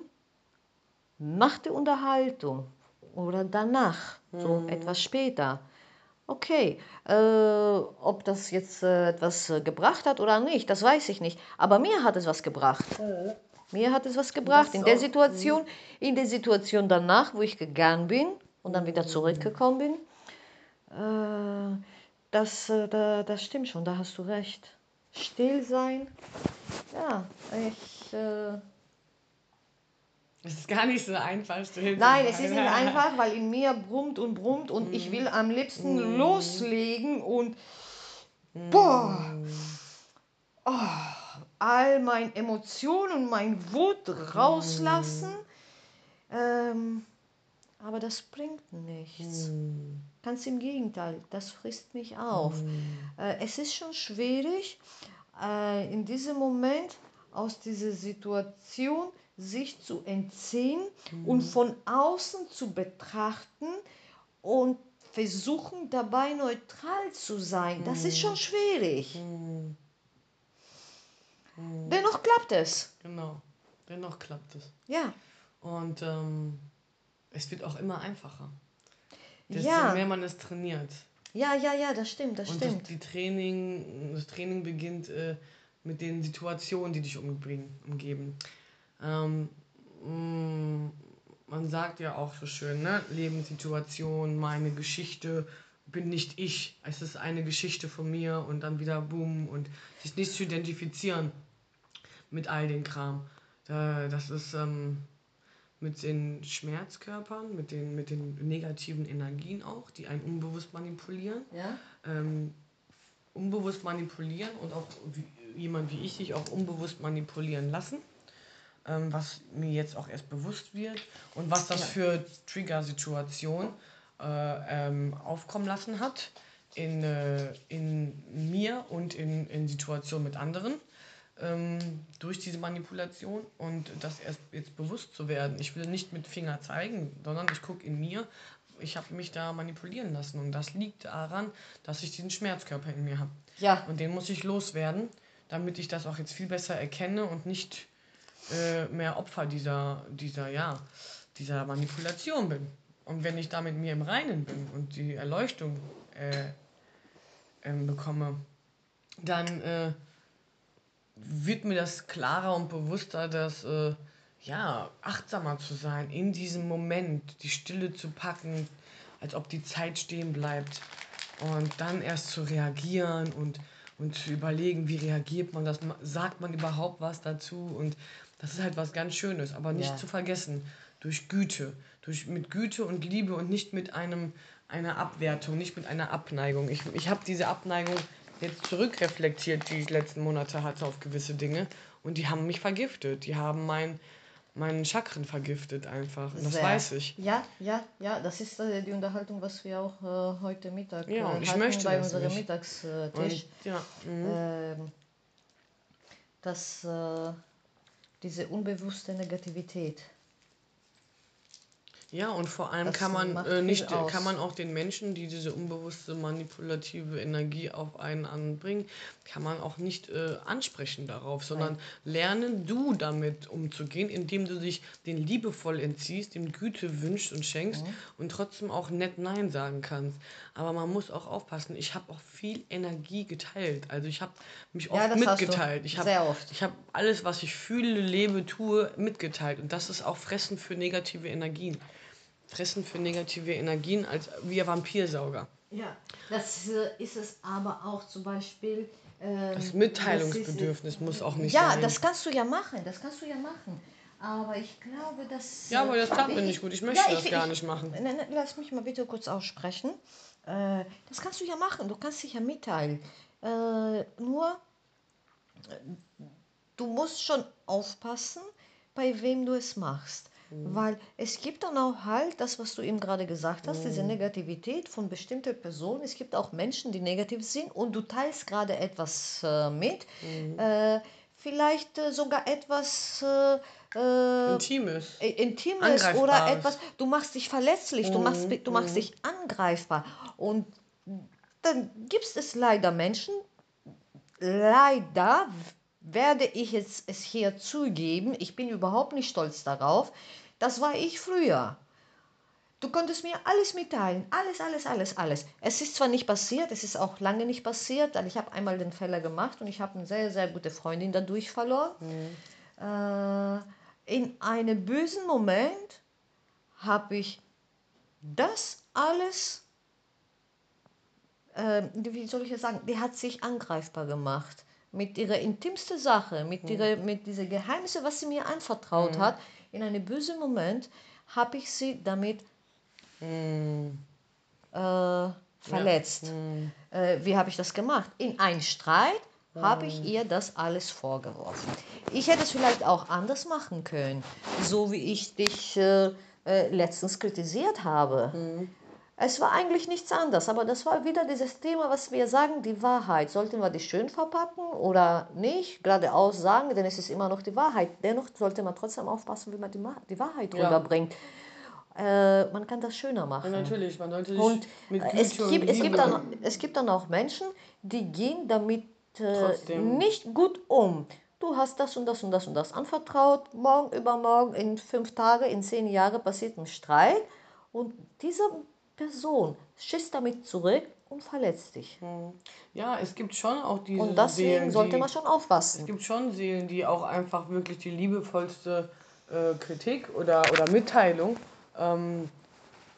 Speaker 3: nach der Unterhaltung oder danach, so etwas später. Okay, äh, ob das jetzt äh, etwas äh, gebracht hat oder nicht, das weiß ich nicht. Aber mir hat es was gebracht. Mir hat es was gebracht. In der Situation, in der Situation danach, wo ich gegangen bin und dann wieder zurückgekommen bin, äh, das, da, das stimmt schon, da hast du recht. Still sein, ja, ich. Äh,
Speaker 2: Es ist gar nicht so einfach, still zu
Speaker 3: Nein, es
Speaker 2: sein.
Speaker 3: ist nicht einfach, weil in mir brummt und brummt und ich will am liebsten loslegen und boah, oh, all meine Emotionen und mein Wut rauslassen. Ähm, aber das bringt nichts. Ganz im Gegenteil, das frisst mich auf. Äh, es ist schon schwierig, äh, in diesem Moment aus dieser Situation sich zu entziehen und von außen zu betrachten und versuchen dabei neutral zu sein. Das ist schon schwierig. Dennoch klappt es.
Speaker 2: Genau. Dennoch klappt es.
Speaker 3: Ja.
Speaker 2: Und ähm, es wird auch immer einfacher. Desto
Speaker 3: Ja.
Speaker 2: mehr man es trainiert.
Speaker 3: Ja, ja, ja, das stimmt, das
Speaker 2: Und das,
Speaker 3: stimmt.
Speaker 2: die Training, das Training beginnt äh, mit den Situationen, die dich umbringen, umgeben. Ähm, mh, man sagt ja auch so schön, ne? Lebenssituation, meine Geschichte bin nicht ich. Es ist eine Geschichte von mir und dann wieder boom und sich nicht zu identifizieren mit all dem Kram. Da, das ist ähm, mit den Schmerzkörpern, mit den, mit den negativen Energien auch, die einen unbewusst manipulieren.
Speaker 3: Ja?
Speaker 2: ähm, unbewusst manipulieren und auch wie, jemand wie ich sich auch unbewusst manipulieren lassen, ähm, was mir jetzt auch erst bewusst wird und was das für Trigger-Situationen äh, ähm, aufkommen lassen hat in, äh, in mir und in, in Situationen mit anderen ähm, durch diese Manipulation und das erst jetzt bewusst zu werden. Ich will nicht mit Finger zeigen, sondern ich gucke in mir, ich habe mich da manipulieren lassen und das liegt daran, dass ich diesen Schmerzkörper in mir habe.
Speaker 3: Ja.
Speaker 2: Und den muss ich loswerden, damit ich das auch jetzt viel besser erkenne und nicht äh, mehr Opfer dieser, dieser, ja, dieser Manipulation bin. Und wenn ich da mit mir im Reinen bin und die Erleuchtung äh, ähm, bekomme, dann äh, wird mir das klarer und bewusster, dass äh, ja, achtsamer zu sein, in diesem Moment die Stille zu packen, als ob die Zeit stehen bleibt und dann erst zu reagieren und, und zu überlegen, wie reagiert man das, sagt man überhaupt was dazu und das ist halt was ganz Schönes, aber nicht
Speaker 3: Ja.
Speaker 2: zu vergessen, durch Güte, durch, mit Güte und Liebe und nicht mit einem, einer Abwertung, nicht mit einer Abneigung. Ich, ich habe diese Abneigung jetzt zurückreflektiert, die ich letzten Monate hatte auf gewisse Dinge und die haben mich vergiftet, die haben mein, meinen Chakren vergiftet einfach und das
Speaker 3: Sehr.
Speaker 2: weiß ich.
Speaker 3: Ja, ja, ja, das ist äh, die Unterhaltung, was wir auch äh, heute Mittag
Speaker 2: Ja,
Speaker 3: äh,
Speaker 2: und ich
Speaker 3: hatten
Speaker 2: möchte
Speaker 3: bei unserem
Speaker 2: nicht.
Speaker 3: Mittagstisch.
Speaker 2: Und, ja, mhm.
Speaker 3: ähm, dass äh, diese unbewusste Negativität.
Speaker 2: Ja, und vor allem
Speaker 3: Das
Speaker 2: kann man äh, nicht,
Speaker 3: aus.
Speaker 2: kann man auch den Menschen, die diese unbewusste manipulative Energie auf einen anbringen, kann man auch nicht äh, ansprechen darauf, sondern lernen du damit umzugehen, indem du dich den liebevoll entziehst, dem Güte wünschst und schenkst
Speaker 3: Mhm.
Speaker 2: und trotzdem auch nett Nein sagen kannst. Aber man muss auch aufpassen, ich habe auch viel Energie geteilt. Also ich habe mich
Speaker 3: Ja,
Speaker 2: oft
Speaker 3: das hast du.
Speaker 2: mitgeteilt. Ich
Speaker 3: Sehr
Speaker 2: habe
Speaker 3: oft.
Speaker 2: ich habe alles, was ich fühle, lebe, tue, mitgeteilt. Und das ist auch Fressen für negative Energien. Fressen für negative Energien als ein Vampirsauger.
Speaker 3: Ja, das ist es aber auch zum Beispiel. ähm,
Speaker 2: Das
Speaker 3: das
Speaker 2: Mitteilungsbedürfnis
Speaker 3: ist,
Speaker 2: muss auch nicht
Speaker 3: Ja,
Speaker 2: sein.
Speaker 3: das kannst du ja machen, das kannst du ja machen. Aber ich glaube, dass.
Speaker 2: Ja, aber das klappt
Speaker 3: äh,
Speaker 2: mir nicht gut. Ich möchte das gar nicht machen.
Speaker 3: Ne, ne, lass mich mal bitte kurz aussprechen. Äh, das kannst du ja machen, du kannst dich ja mitteilen. Äh, nur, äh, du musst schon aufpassen, bei wem du es machst.
Speaker 2: Mhm.
Speaker 3: Weil es gibt dann auch halt das, was du eben gerade gesagt hast,
Speaker 2: Mhm.
Speaker 3: diese Negativität von bestimmten Personen. Es gibt auch Menschen, die negativ sind und du teilst gerade etwas äh, mit.
Speaker 2: Mhm.
Speaker 3: Äh, vielleicht äh, sogar etwas äh, äh,
Speaker 2: Intimes.
Speaker 3: Intimes oder etwas, du machst dich verletzlich, du machst, du machst dich angreifbar. Und dann gibt es leider Menschen, leider werde ich jetzt es hier zugeben, ich bin überhaupt nicht stolz darauf, das war ich früher. Du konntest mir alles mitteilen, alles, alles, alles, alles. Es ist zwar nicht passiert, es ist auch lange nicht passiert, weil ich habe einmal den Fehler gemacht und ich habe eine sehr, sehr gute Freundin dadurch verloren. Äh, in einem bösen Moment habe ich das alles, äh, wie soll ich das sagen, die hat sich angreifbar gemacht. Mit ihrer intimsten Sache, mit, ihrer, mit dieser Geheimnisse, was sie mir anvertraut hat. In einem bösen Moment habe ich sie damit
Speaker 2: Mhm.
Speaker 3: äh, verletzt. Äh, wie habe ich das gemacht? In einem Streit habe ich ihr das alles vorgeworfen. Ich hätte es vielleicht auch anders machen können, so wie ich dich äh, äh, letztens kritisiert habe. Es war eigentlich nichts anderes, aber das war wieder dieses Thema, was wir sagen, die Wahrheit. Sollten wir die schön verpacken oder nicht? Geradeaus sagen, denn es ist immer noch die Wahrheit. Dennoch sollte man trotzdem aufpassen, wie man die, Wahrheit
Speaker 2: Ja.
Speaker 3: rüberbringt. Äh, man kann das schöner machen.
Speaker 2: Ja, natürlich, man sollte sich
Speaker 3: Und
Speaker 2: mit
Speaker 3: es, gibt, es, gibt dann, es gibt dann auch Menschen, die gehen damit äh, nicht gut um. Du hast das und das und das und das anvertraut. Morgen, übermorgen, in fünf Tagen, in zehn Jahren passiert ein Streit. Und diese Person schießt damit zurück und verletzt dich.
Speaker 2: Ja, es gibt schon auch diese
Speaker 3: Und deswegen
Speaker 2: Seelen,
Speaker 3: sollte
Speaker 2: die,
Speaker 3: man schon
Speaker 2: Es
Speaker 3: aufpassen.
Speaker 2: gibt schon Seelen, die auch einfach wirklich die liebevollste äh, Kritik oder, oder Mitteilung ähm,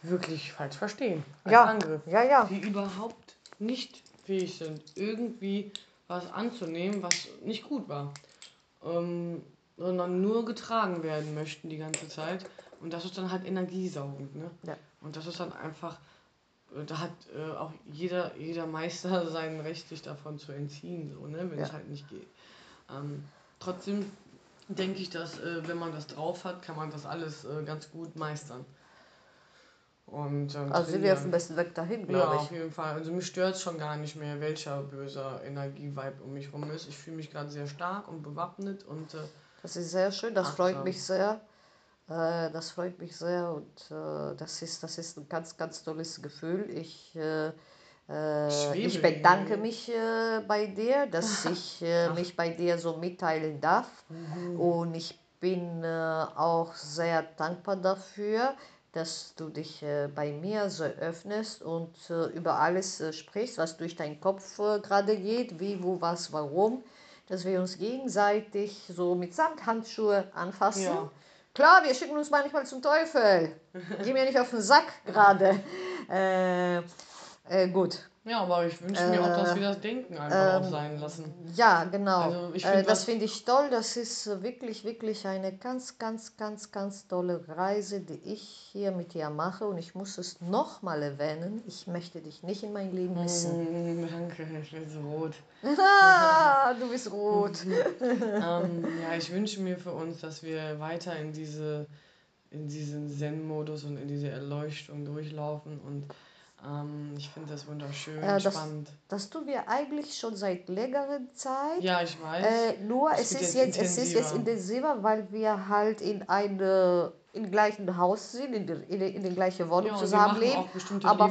Speaker 2: wirklich falsch verstehen. Als
Speaker 3: Ja,
Speaker 2: Angriff.
Speaker 3: ja, ja.
Speaker 2: Die überhaupt nicht fähig sind, irgendwie was anzunehmen, was nicht gut war. Ähm, sondern nur getragen werden möchten die ganze Zeit. Und das ist dann halt energiesaugend. Ne?
Speaker 3: Ja.
Speaker 2: Und das ist dann einfach, äh, da hat äh, auch jeder, jeder Meister sein Recht, sich davon zu entziehen, so, ne? wenn es
Speaker 3: Ja.
Speaker 2: halt nicht geht. Ähm, trotzdem denke ich, dass äh, wenn man das drauf hat, kann man das alles äh, ganz gut meistern. Und, ähm,
Speaker 3: Also sind wir auf dem besten Weg dahin,
Speaker 2: Ja,
Speaker 3: glaube
Speaker 2: auf
Speaker 3: ich.
Speaker 2: jeden Fall. Also mich stört schon gar nicht mehr, welcher böser Energievibe um mich rum ist. Ich fühle mich gerade sehr stark und bewappnet und äh,
Speaker 3: Das ist sehr schön, das
Speaker 2: Achtsam.
Speaker 3: freut mich sehr. Äh, das freut mich sehr und äh, das, ist, das ist ein ganz, ganz tolles Gefühl. Ich, äh, äh, ich bedanke mich bei dir, dass ich mich bei dir so mitteilen darf. Und ich bin auch sehr dankbar dafür, dass du dich äh, bei mir so öffnest und äh, über alles äh, sprichst, was durch deinen Kopf gerade geht, wie, wo, was, warum, dass wir uns gegenseitig so mit Samthandschuhe anfassen.
Speaker 2: Ja.
Speaker 3: Klar, wir schicken uns manchmal zum Teufel. Geh mir nicht auf den Sack gerade. Äh, äh, gut.
Speaker 2: Ja, aber ich wünsche mir auch, dass wir das Denken einfach auch sein lassen.
Speaker 3: Ja, genau.
Speaker 2: Also ich
Speaker 3: äh,
Speaker 2: find,
Speaker 3: das
Speaker 2: was-
Speaker 3: finde ich toll. Das ist äh, wirklich, wirklich eine ganz, ganz, ganz, ganz tolle Reise, die ich hier mit dir mache. Und ich muss es nochmal erwähnen. Ich möchte dich nicht in mein Leben missen.
Speaker 2: Mm, danke, ich bin so rot.
Speaker 3: Ah, du bist rot.
Speaker 2: ähm, ja, ich wünsche mir für uns, dass wir weiter in diese in diesen Zen-Modus und in diese Erleuchtung durchlaufen und ähm, ich finde das wunderschön,
Speaker 3: Äh, das-
Speaker 2: spannend.
Speaker 3: Das tun wir eigentlich schon seit längerer Zeit.
Speaker 2: Ja, ich weiß.
Speaker 3: Äh, nur
Speaker 2: Es
Speaker 3: es ist
Speaker 2: jetzt
Speaker 3: jetzt, es ist jetzt
Speaker 2: intensiver.
Speaker 3: intensiver, weil wir halt in eine im gleichen Haus sind, in, der- in, der- in der gleichen Wohnung
Speaker 2: Ja,
Speaker 3: zusammenleben. aber,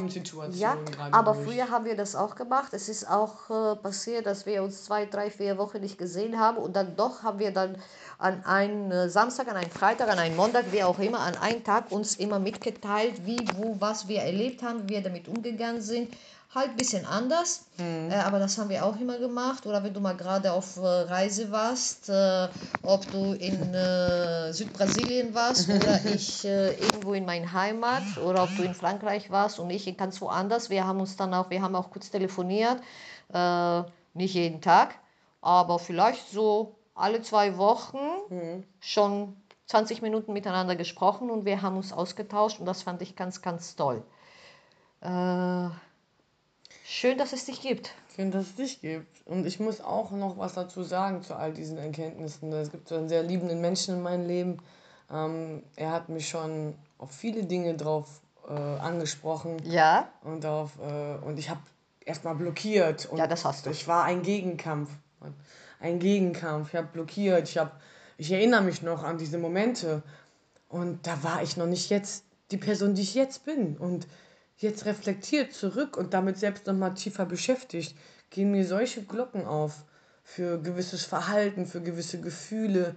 Speaker 3: ja, aber
Speaker 2: durch.
Speaker 3: früher haben wir das auch gemacht. Es ist auch äh, passiert, dass wir uns zwei, drei, vier Wochen nicht gesehen haben und dann doch haben wir dann an einen äh, Samstag, an einen Freitag, an einen Montag, wie auch immer, an einen Tag uns immer mitgeteilt, wie, wo, was wir erlebt haben, wie wir damit umgegangen sind. Halt ein bisschen anders, äh, aber das haben wir auch immer gemacht. Oder wenn du mal gerade auf äh, Reise warst, äh, ob du in äh, Südbrasilien warst oder ich äh, irgendwo in meiner Heimat oder ob du in Frankreich warst und ich ganz woanders. Wir haben uns dann auch, wir haben auch kurz telefoniert, nicht jeden Tag, aber vielleicht so alle zwei Wochen schon 20 Minuten miteinander gesprochen und wir haben uns ausgetauscht und das fand ich ganz, ganz toll. Äh, schön, dass es dich gibt.
Speaker 2: Schön, dass es dich gibt. Und ich muss auch noch was dazu sagen zu all diesen Erkenntnissen. Es gibt so einen sehr liebenden Menschen in meinem Leben. Ähm, er hat mich schon auf viele Dinge drauf äh, angesprochen
Speaker 3: Ja,
Speaker 2: und auf äh, und ich habe erstmal blockiert. Und
Speaker 3: Ja, das hast du.
Speaker 2: Ich war ein Gegenkampf. Ein Gegenkampf. Ich habe blockiert. Ich, hab, ich erinnere mich noch an diese Momente. Und da war ich noch nicht jetzt die Person, die ich jetzt bin. Und jetzt reflektiert zurück und damit selbst nochmal tiefer beschäftigt, gehen mir solche Glocken auf für gewisses Verhalten, für gewisse Gefühle,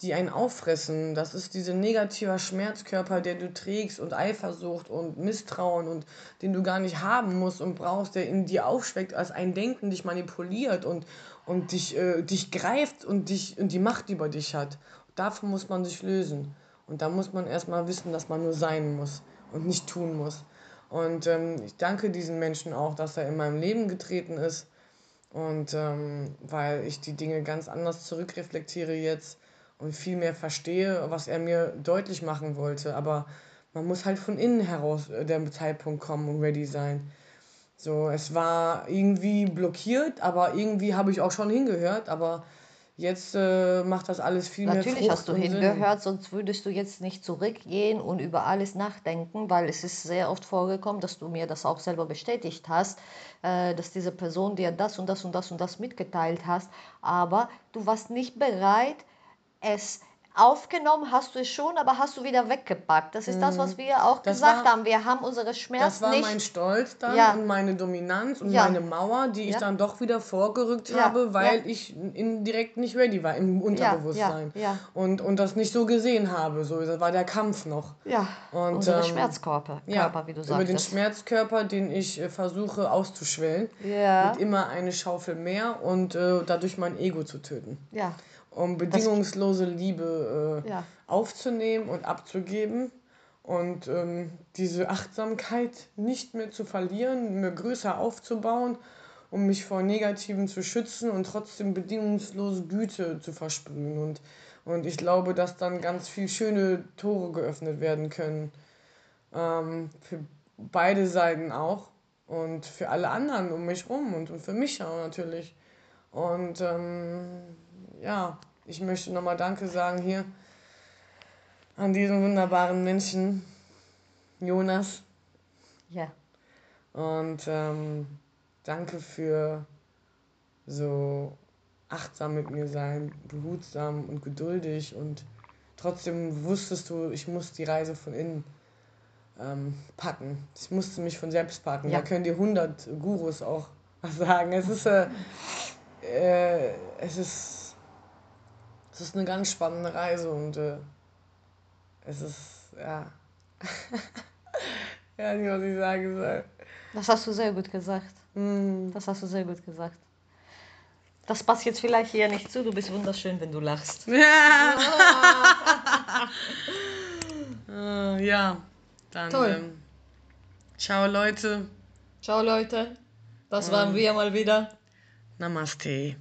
Speaker 2: die einen auffressen. Das ist dieser negative Schmerzkörper, der du trägst und Eifersucht und Misstrauen und den du gar nicht haben musst und brauchst, der in dir aufschweckt als ein Denken, dich manipuliert und, und dich, äh, dich greift und, dich, und die Macht über dich hat. Davon muss man sich lösen. Und da muss man erstmal wissen, dass man nur sein muss und nicht tun muss. Und ähm, ich danke diesen Menschen auch, dass er in meinem Leben getreten ist. Und ähm, weil ich die Dinge ganz anders zurückreflektiere jetzt und viel mehr verstehe, was er mir deutlich machen wollte. Aber man muss halt von innen heraus äh, der Zeitpunkt kommen und ready sein. So, es war irgendwie blockiert, aber irgendwie habe ich auch schon hingehört. Aber jetzt äh, macht das alles viel mehr
Speaker 3: natürlich hast du
Speaker 2: und Sinn.
Speaker 3: hingehört, sonst würdest du jetzt nicht zurückgehen und über alles nachdenken, weil es ist sehr oft vorgekommen, dass du mir das auch selber bestätigt hast, äh, dass diese Person dir das und das und das und das mitgeteilt hast, aber du warst nicht bereit, es aufgenommen hast du es schon, aber hast du wieder weggepackt. Das ist das, was wir auch
Speaker 2: Mhm. Das
Speaker 3: gesagt
Speaker 2: war-
Speaker 3: haben. Wir haben unsere Schmerzen
Speaker 2: Das war
Speaker 3: nicht.
Speaker 2: mein Stolz dann
Speaker 3: Ja.
Speaker 2: und meine Dominanz und
Speaker 3: Ja.
Speaker 2: meine Mauer, die ich
Speaker 3: Ja.
Speaker 2: dann doch wieder vorgerückt habe, weil ich indirekt nicht ready war im Unterbewusstsein.
Speaker 3: ja, ja.
Speaker 2: Und, und das nicht so gesehen habe. So, das war der Kampf noch.
Speaker 3: ja,
Speaker 2: Und,
Speaker 3: unsere
Speaker 2: ähm,
Speaker 3: Schmerzkörper, Körper, wie du
Speaker 2: über den. Schmerzkörper, den ich äh, versuche auszuschwellen.
Speaker 3: Ja.
Speaker 2: Mit immer eine Schaufel mehr und äh, dadurch mein Ego zu töten.
Speaker 3: Ja,
Speaker 2: Um bedingungslose Liebe äh,
Speaker 3: Ja.
Speaker 2: aufzunehmen und abzugeben und ähm, diese Achtsamkeit nicht mehr zu verlieren, mir größer aufzubauen, um mich vor Negativen zu schützen und trotzdem bedingungslose Güte zu versprühen. Und, und ich glaube, dass dann ganz viel schöne Tore geöffnet werden können. Ähm, für beide Seiten auch und für alle anderen um mich rum und, und für mich auch natürlich. Und ähm, ja, ich möchte nochmal Danke sagen hier an diesen wunderbaren Menschen, Jonas.
Speaker 3: ja.
Speaker 2: Und ähm, danke für so achtsam mit mir sein, behutsam und geduldig. Und trotzdem wusstest du, ich muss die Reise von innen ähm, packen. Ich musste mich von selbst packen.
Speaker 3: Ja.
Speaker 2: Da können dir 100 Gurus auch was sagen. Es ist, äh, äh, es ist, es ist eine ganz spannende Reise und äh, es ist, ja. ja, nicht, was ich sagen soll.
Speaker 3: Das hast du sehr gut gesagt.
Speaker 2: Hm.
Speaker 3: Das hast du sehr gut gesagt. Das passt jetzt vielleicht hier nicht zu. Du bist wunderschön, wenn du lachst.
Speaker 2: Ja. Äh, ja, dann.
Speaker 3: Toll.
Speaker 2: Ähm, ciao, Leute.
Speaker 3: Ciao Leute, das waren wir mal wieder.
Speaker 2: Namaste.